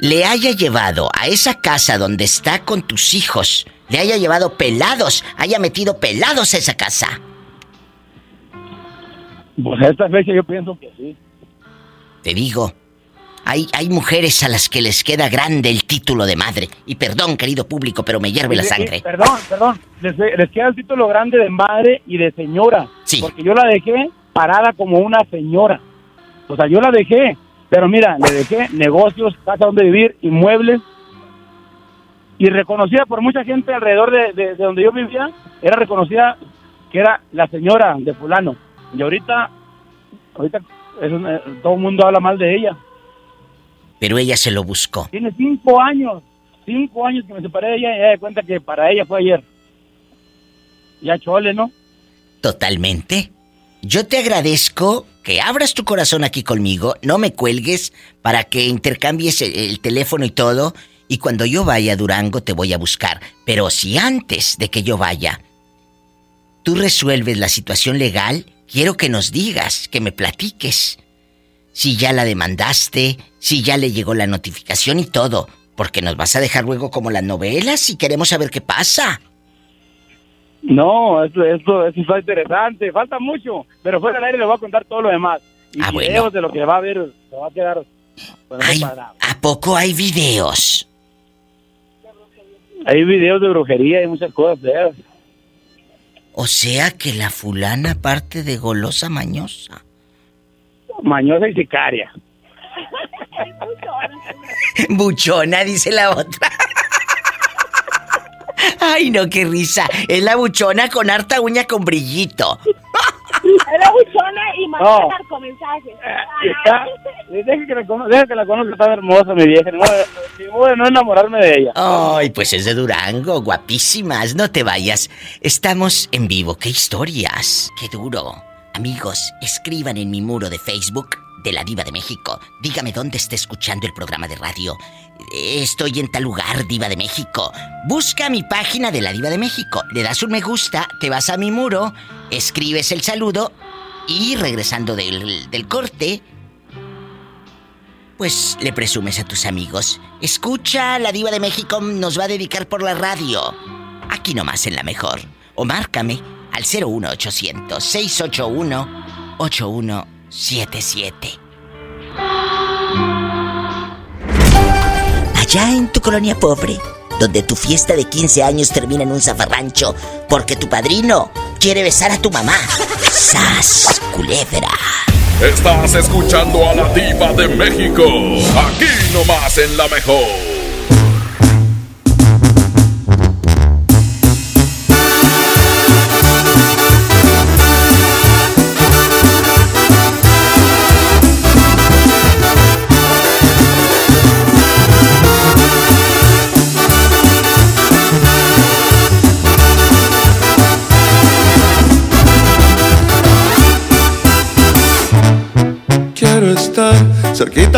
le haya llevado a esa casa donde está con tus hijos, le haya llevado pelados, haya metido pelados a esa casa? Pues a esta fecha yo pienso que sí. Te digo, hay, hay mujeres a las que les queda grande el título de madre. Y perdón, querido público, pero me hierve la sangre. Perdón, perdón. Les, les queda el título grande de madre y de señora. Porque yo la dejé parada como una señora. O sea, yo la dejé. Pero mira, le dejé negocios, casa donde vivir, inmuebles. Y reconocida por mucha gente alrededor de, de- de donde yo vivía, era reconocida que era la señora de fulano. Y ahorita, ahorita es una- todo el mundo habla mal de ella. Pero ella se lo buscó. Tiene cinco años, cinco años que me separé de ella y ella de cuenta que para ella fue ayer. Ya chole, ¿no? Totalmente. Yo te agradezco que abras tu corazón aquí conmigo, no me cuelgues para que intercambies el, el teléfono y todo. Y cuando yo vaya a Durango te voy a buscar. Pero si antes de que yo vaya, tú resuelves la situación legal, quiero que nos digas, que me platiques. Si ya la demandaste, si ya le llegó la notificación y todo. Porque nos vas a dejar luego como las novelas y queremos saber qué pasa. No, esto, esto, esto está interesante, falta mucho, pero fuera del aire le voy a contar todo lo demás. Y Ah, videos bueno. de lo que va a ver, se va a quedar Ay. ¿A poco hay videos? Hay videos de brujería y muchas cosas feas. O sea que la fulana parte de golosa mañosa. Mañosa y sicaria. [LAUGHS] Buchona, dice la otra. [LAUGHS] Ay, no, qué risa. Es la buchona con harta uña con brillito. [LAUGHS] Era buchona y mandaba No. narcomensajes. Está- deja, que la cono- deja que la conozca, está hermosa mi vieja. Ni modo, de- ni modo de no enamorarme de ella. Ay, pues es de Durango, guapísimas. No te vayas. Estamos en vivo. ¡Qué historias! ¡Qué duro! Amigos, escriban en mi muro de Facebook de la Diva de México. Dígame dónde está escuchando el programa de radio. Estoy en tal lugar, Diva de México. Busca mi página de la Diva de México. Le das un me gusta, te vas a mi muro, escribes el saludo y regresando del, del corte, pues le presumes a tus amigos. Escucha, la diva de México nos va a dedicar por la radio. Aquí nomás en la mejor. O márcame al 01800 681 8177. Allá en tu colonia pobre, donde tu fiesta de 15 años termina en un zafarrancho porque tu padrino quiere besar a tu mamá. ¡Sas, culebra! Estás escuchando a la diva de México. Aquí nomás en la mejor.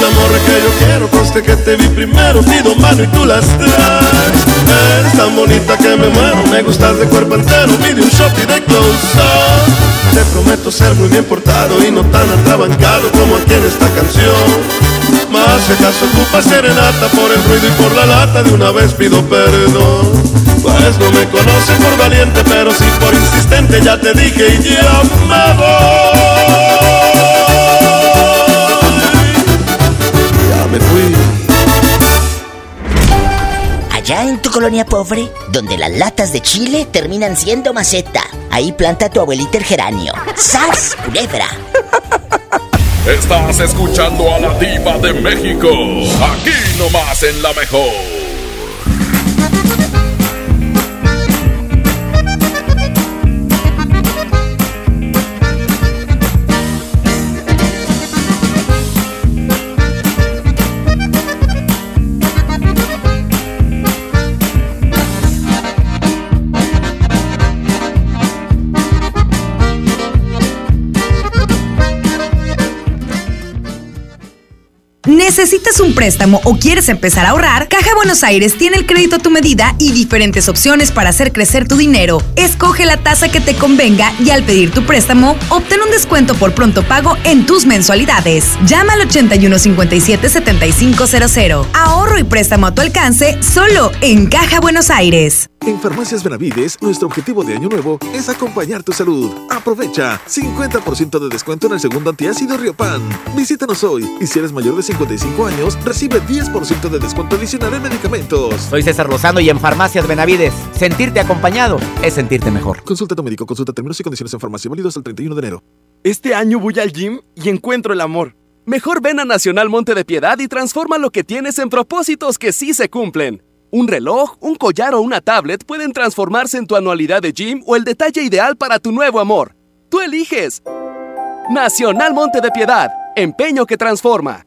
La morra que yo quiero, conste que te vi primero, pido mano y tú las traes. Eres tan bonita que me muero, me gustas de cuerpo entero, pide un shot y de close up. Te prometo ser muy bien portado y no tan atrabancado como aquí en esta canción. Más si acaso ocupa serenata por el ruido y por la lata, de una vez pido perdón. Pues no me conoce por valiente, pero sí por insistente, ya te dije y ya me voy. Me fui. Allá en tu colonia pobre, donde las latas de chile terminan siendo maceta, ahí planta tu abuelita el geranio. ¡Sas, culebra! Estás escuchando a la diva de México. Aquí nomás en la mejor. ¿Necesitas un préstamo o quieres empezar a ahorrar? Caja Buenos Aires tiene el crédito a tu medida y diferentes opciones para hacer crecer tu dinero. Escoge la tasa que te convenga y al pedir tu préstamo, obtén un descuento por pronto pago en tus mensualidades. Llama al 8157 7500. Ahorro y préstamo a tu alcance solo en Caja Buenos Aires. En Farmacias Benavides, nuestro objetivo de año nuevo es acompañar tu salud. Aprovecha 50% de descuento en el segundo antiácido Riopan. Visítanos hoy y si eres mayor de 55 años, recibe 10% de descuento adicional en medicamentos. Soy César Lozano y en Farmacias Benavides, sentirte acompañado es sentirte mejor. Consulta a tu médico, consulta términos y condiciones en farmacia válidos el 31 de enero. Este año voy al gym y encuentro el amor. Mejor ven a Nacional Monte de Piedad y transforma lo que tienes en propósitos que sí se cumplen. Un reloj, un collar o una tablet pueden transformarse en tu anualidad de gym o el detalle ideal para tu nuevo amor. Tú eliges. Nacional Monte de Piedad, empeño que transforma.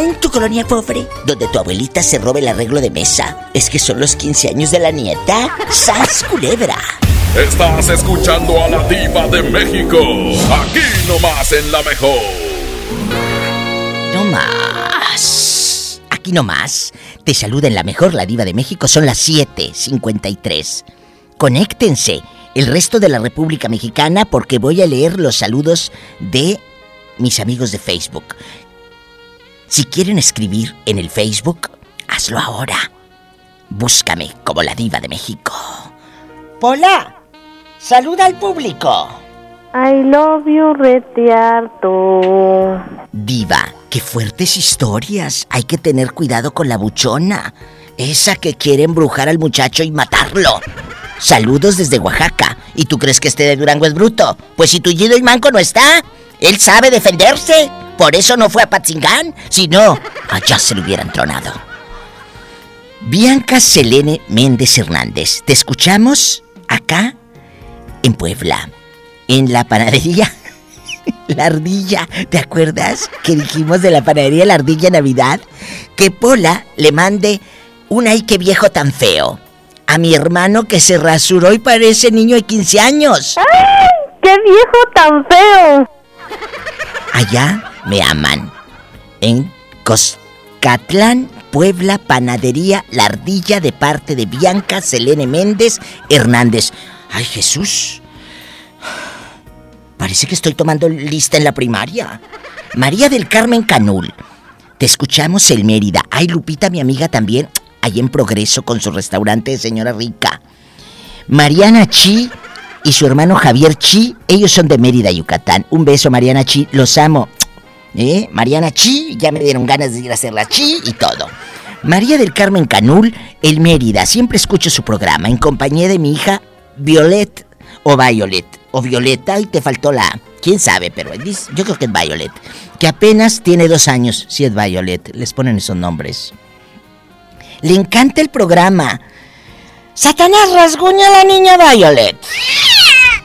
Allá en tu colonia pobre, donde tu abuelita se robe el arreglo de mesa, es que son los 15 años de la nieta. ¡Sas culebra! Estás escuchando a la diva de México. Aquí nomás en la mejor. No más. Aquí nomás. Te saluda en la mejor la diva de México. Son las 7:53. Conéctense el resto de la República Mexicana porque voy a leer los saludos de mis amigos de Facebook. Si quieren escribir en el Facebook, hazlo ahora. Búscame como la diva de México. Pola, saluda al público. I love you, retiarto. Diva, qué fuertes historias. Hay que tener cuidado con la buchona. Esa que quiere embrujar al muchacho y matarlo. Saludos desde Oaxaca. ¿Y tú crees que este de Durango es bruto? Pues si tu Yido y Manco no está, él sabe defenderse. Por eso no fue a Patzingán. Si no, allá se lo hubieran tronado. Bianca Selene Méndez Hernández. Te escuchamos acá en Puebla. En la panadería [LAUGHS] La Ardilla. ¿Te acuerdas que dijimos de la panadería La Ardilla Navidad? Que Pola le mande un ay que viejo tan feo. A mi hermano que se rasuró y parece niño de 15 años. ¡Ay! ¡Qué viejo tan feo! Allá me aman. En Coscatlán, Puebla, Panadería La Ardilla de parte de Bianca Selene Méndez Hernández. Ay, Jesús. Parece que estoy tomando lista en la primaria. María del Carmen Canul. Te escuchamos en Mérida. Ay, Lupita, mi amiga también, ahí en Progreso con su restaurante de señora rica. Mariana Chi y su hermano Javier Chi, ellos son de Mérida, Yucatán. Un beso, Mariana Chi, los amo. ¿Eh? Mariana Chi, ya me dieron ganas de ir a hacer la Chi y todo. María del Carmen Canul, el Mérida, siempre escucho su programa en compañía de mi hija Violet o Violet o Violeta y te faltó la quién sabe, pero yo creo que es Violet, que apenas tiene dos años, si es Violet, les ponen esos nombres. Le encanta el programa. Satanás rasguña a la niña Violet.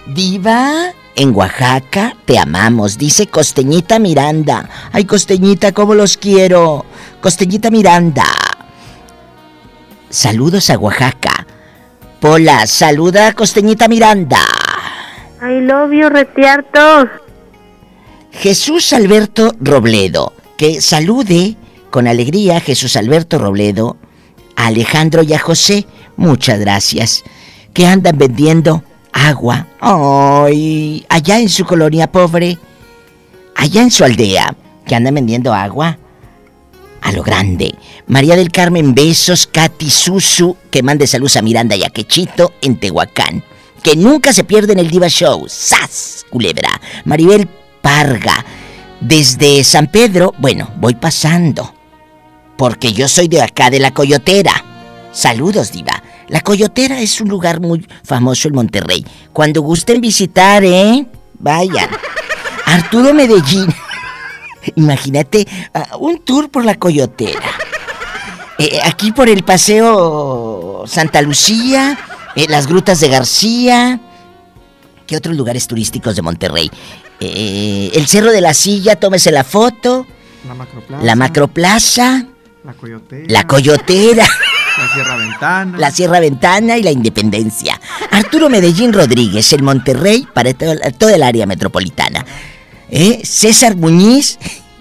Diva, en Oaxaca te amamos, dice Costeñita Miranda. Ay, Costeñita, cómo los quiero. Costeñita Miranda. Saludos a Oaxaca. Pola, saluda a Costeñita Miranda. I love you, retiarto. Jesús Alberto Robledo. Que salude con alegría Jesús Alberto Robledo a Alejandro y a José. Muchas gracias. Que andan vendiendo agua. Ay, allá en su colonia pobre. Allá en su aldea. Que andan vendiendo agua. A lo grande. María del Carmen Besos, Katy Susu, que mande saludos a Miranda y a Quechito en Tehuacán. Que nunca se pierden el Diva Show. ¡Sas! Culebra. Maribel Parga. Desde San Pedro, bueno, voy pasando. Porque yo soy de acá, de la Coyotera. Saludos, Diva. La Coyotera es un lugar muy famoso en Monterrey. Cuando gusten visitar, ¿eh? Vayan. [LAUGHS] Arturo Medellín. [LAUGHS] Imagínate ah, un tour por la Coyotera. Eh, aquí por el Paseo Santa Lucía, eh, las Grutas de García. ¿Qué otros lugares turísticos de Monterrey? Eh, el Cerro de la Silla, tómese la foto. La macroplaza. La Macroplaza. La coyotera. La Coyotera. [LAUGHS] La Sierra Ventana. La Sierra Ventana y la Independencia. Arturo Medellín Rodríguez, en Monterrey, para toda el área metropolitana. ¿Eh? César Muñiz,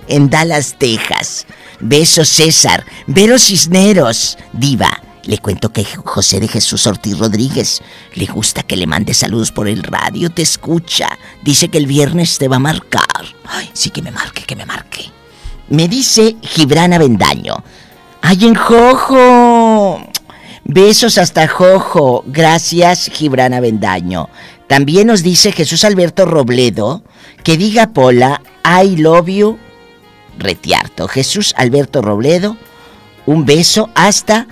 en Dallas, Texas. Besos, César. Vero Cisneros, diva. Le cuento que José de Jesús Ortiz Rodríguez le gusta que le mande saludos por el radio, te escucha. Dice que el viernes te va a marcar. Ay, sí que me marque, que me marque. Me dice Gibrana Bendaño. ¡Ay, en Jojo! Besos hasta Jojo. Gracias, Gibrana Bendaño. También nos dice Jesús Alberto Robledo que diga Pola, I love you, retiarto. Jesús Alberto Robledo, un beso hasta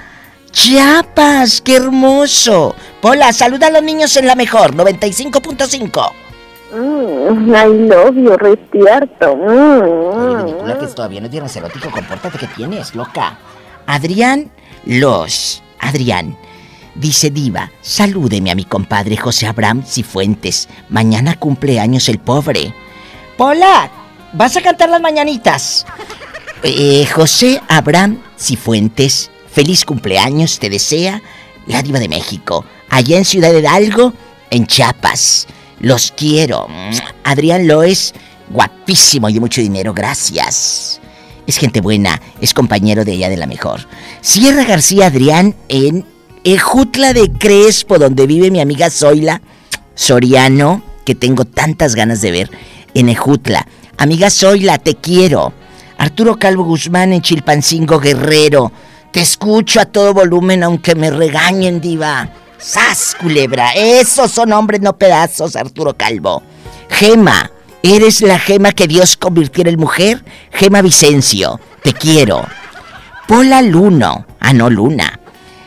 Chiapas, qué hermoso. Pola, saluda a los niños en la mejor, 95.5. Mm, I love you, retiarto. Mm, que todavía no tienes erótico, compórtate que tienes, loca. Adrián Los. Adrián. Dice Diva, salúdeme a mi compadre José Abraham Cifuentes. Mañana cumpleaños el pobre. Pola, vas a cantar las mañanitas. [LAUGHS] Eh, José Abraham Cifuentes, feliz cumpleaños, te desea la Diva de México. Allá en Ciudad Hidalgo, en Chiapas. Los quiero. Adrián Loes, guapísimo y mucho dinero, gracias. Es gente buena, es compañero de ella de la mejor. Sierra García Adrián en Ejutla de Crespo, donde vive mi amiga Zoila Soriano, que tengo tantas ganas de ver, en Ejutla. Amiga Zoila, te quiero. Arturo Calvo Guzmán en Chilpancingo Guerrero. Te escucho a todo volumen aunque me regañen, diva. ¡Sas, culebra! Esos son hombres, no pedazos, Arturo Calvo. Gema, ¿eres la gema que Dios convirtiera en mujer? Gema Vicencio, te quiero. Pola Luno, ah no, Luna.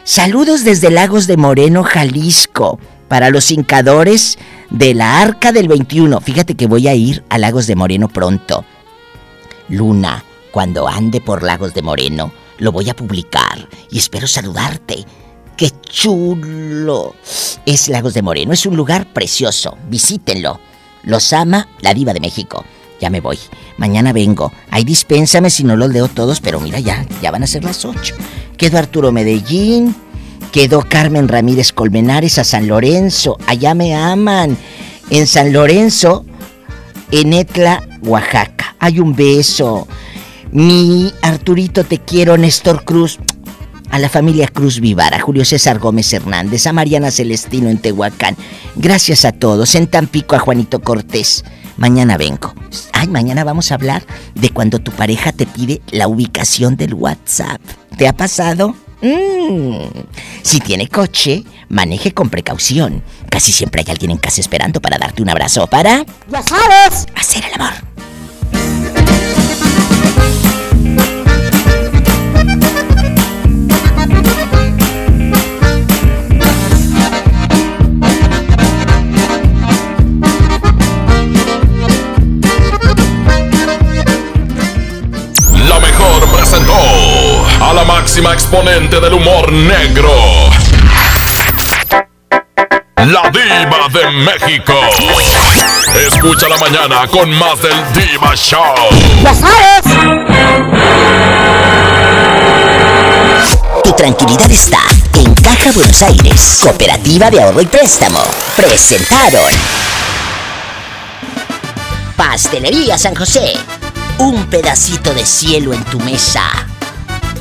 Saludos desde Lagos de Moreno, Jalisco, para los hincadores de la Arca del 21. Fíjate que voy a ir a Lagos de Moreno pronto. Luna, cuando ande por Lagos de Moreno, lo voy a publicar y espero saludarte. ¡Qué chulo! Es Lagos de Moreno, es un lugar precioso. Visítenlo. Los ama la diva de México. Ya me voy. Mañana vengo. Ahí dispénsame si no los leo todos, pero mira ya, ya van a ser las ocho. Quedó Arturo Medellín, quedó Carmen Ramírez Colmenares a San Lorenzo, allá me aman. En San Lorenzo, en Etla, Oaxaca. Hay un beso. Mi Arturito te quiero, Néstor Cruz. A la familia Cruz Vivar, a Julio César Gómez Hernández, a Mariana Celestino en Tehuacán. Gracias a todos. En Tampico a Juanito Cortés. Mañana vengo. Ay, mañana vamos a hablar de cuando tu pareja te pide la ubicación del WhatsApp. ¿Te ha pasado? Mm. Si tiene coche, maneje con precaución. Casi siempre hay alguien en casa esperando para darte un abrazo para... Ya sabes. Hacer el amor. La máxima exponente del humor negro. La diva de México. Escucha la mañana con más del Diva Show. ¡Ya sabes! Tu tranquilidad está en Caja Buenos Aires, Cooperativa de Ahorro y Préstamo. Presentaron Pastelería San José un pedacito de cielo en tu mesa.